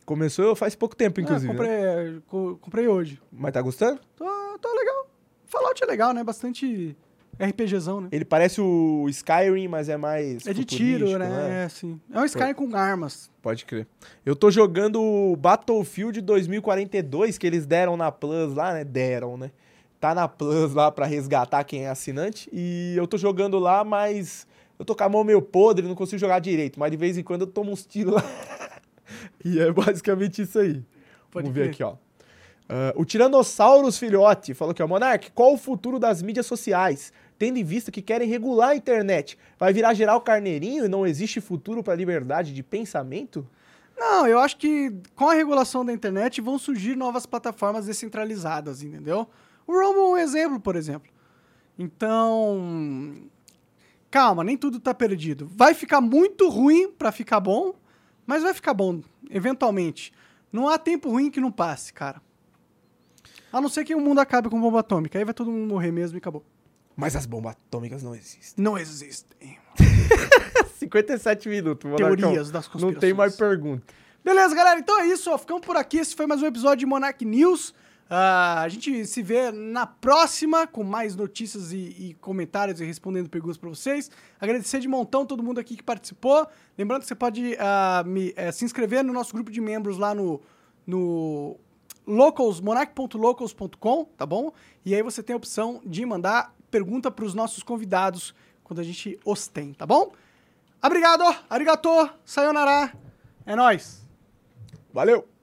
Começou faz pouco tempo, inclusive. É, comprei, né? comprei hoje. Mas tá gostando? Tô, tô legal. Fallout é legal, né? Bastante RPGzão, né? Ele parece o Skyrim, mas é mais. É de tiro, né? né? É, sim. É um Skyrim com armas. Pode crer. Eu tô jogando o Battlefield 2042 que eles deram na Plus lá, né? Deram, né? Tá na Plus lá pra resgatar quem é assinante. E eu tô jogando lá, mas. Eu tô com a mão meio podre, não consigo jogar direito. Mas de vez em quando eu tomo uns tiros lá. [LAUGHS] [LAUGHS] e é basicamente isso aí. Pode Vamos ver aqui, ó. Uh, o Tiranossauros Filhote falou aqui, ó, Monark, qual o futuro das mídias sociais? Tendo em vista que querem regular a internet, vai virar geral carneirinho e não existe futuro para a liberdade de pensamento? Não, eu acho que com a regulação da internet vão surgir novas plataformas descentralizadas, entendeu? O Rumble é um exemplo, por exemplo. Então, calma, nem tudo tá perdido. Vai ficar muito ruim para ficar bom, mas vai ficar bom, eventualmente. Não há tempo ruim que não passe, cara. A não ser que o mundo acabe com bomba atômica. Aí vai todo mundo morrer mesmo e acabou. Mas as bombas atômicas não existem. Não existem. [LAUGHS] 57 minutos. Teorias das conspirações. Não tem mais pergunta. Beleza, galera. Então é isso. Ó. Ficamos por aqui. Esse foi mais um episódio de Monarch News. Uh, a gente se vê na próxima com mais notícias e, e comentários e respondendo perguntas para vocês. Agradecer de montão todo mundo aqui que participou. Lembrando que você pode uh, me, uh, se inscrever no nosso grupo de membros lá no, no locals, monarch.locals.com, tá bom? E aí você tem a opção de mandar pergunta para os nossos convidados quando a gente os tem, tá bom? Obrigado, arigato, sayonara, é nóis. Valeu!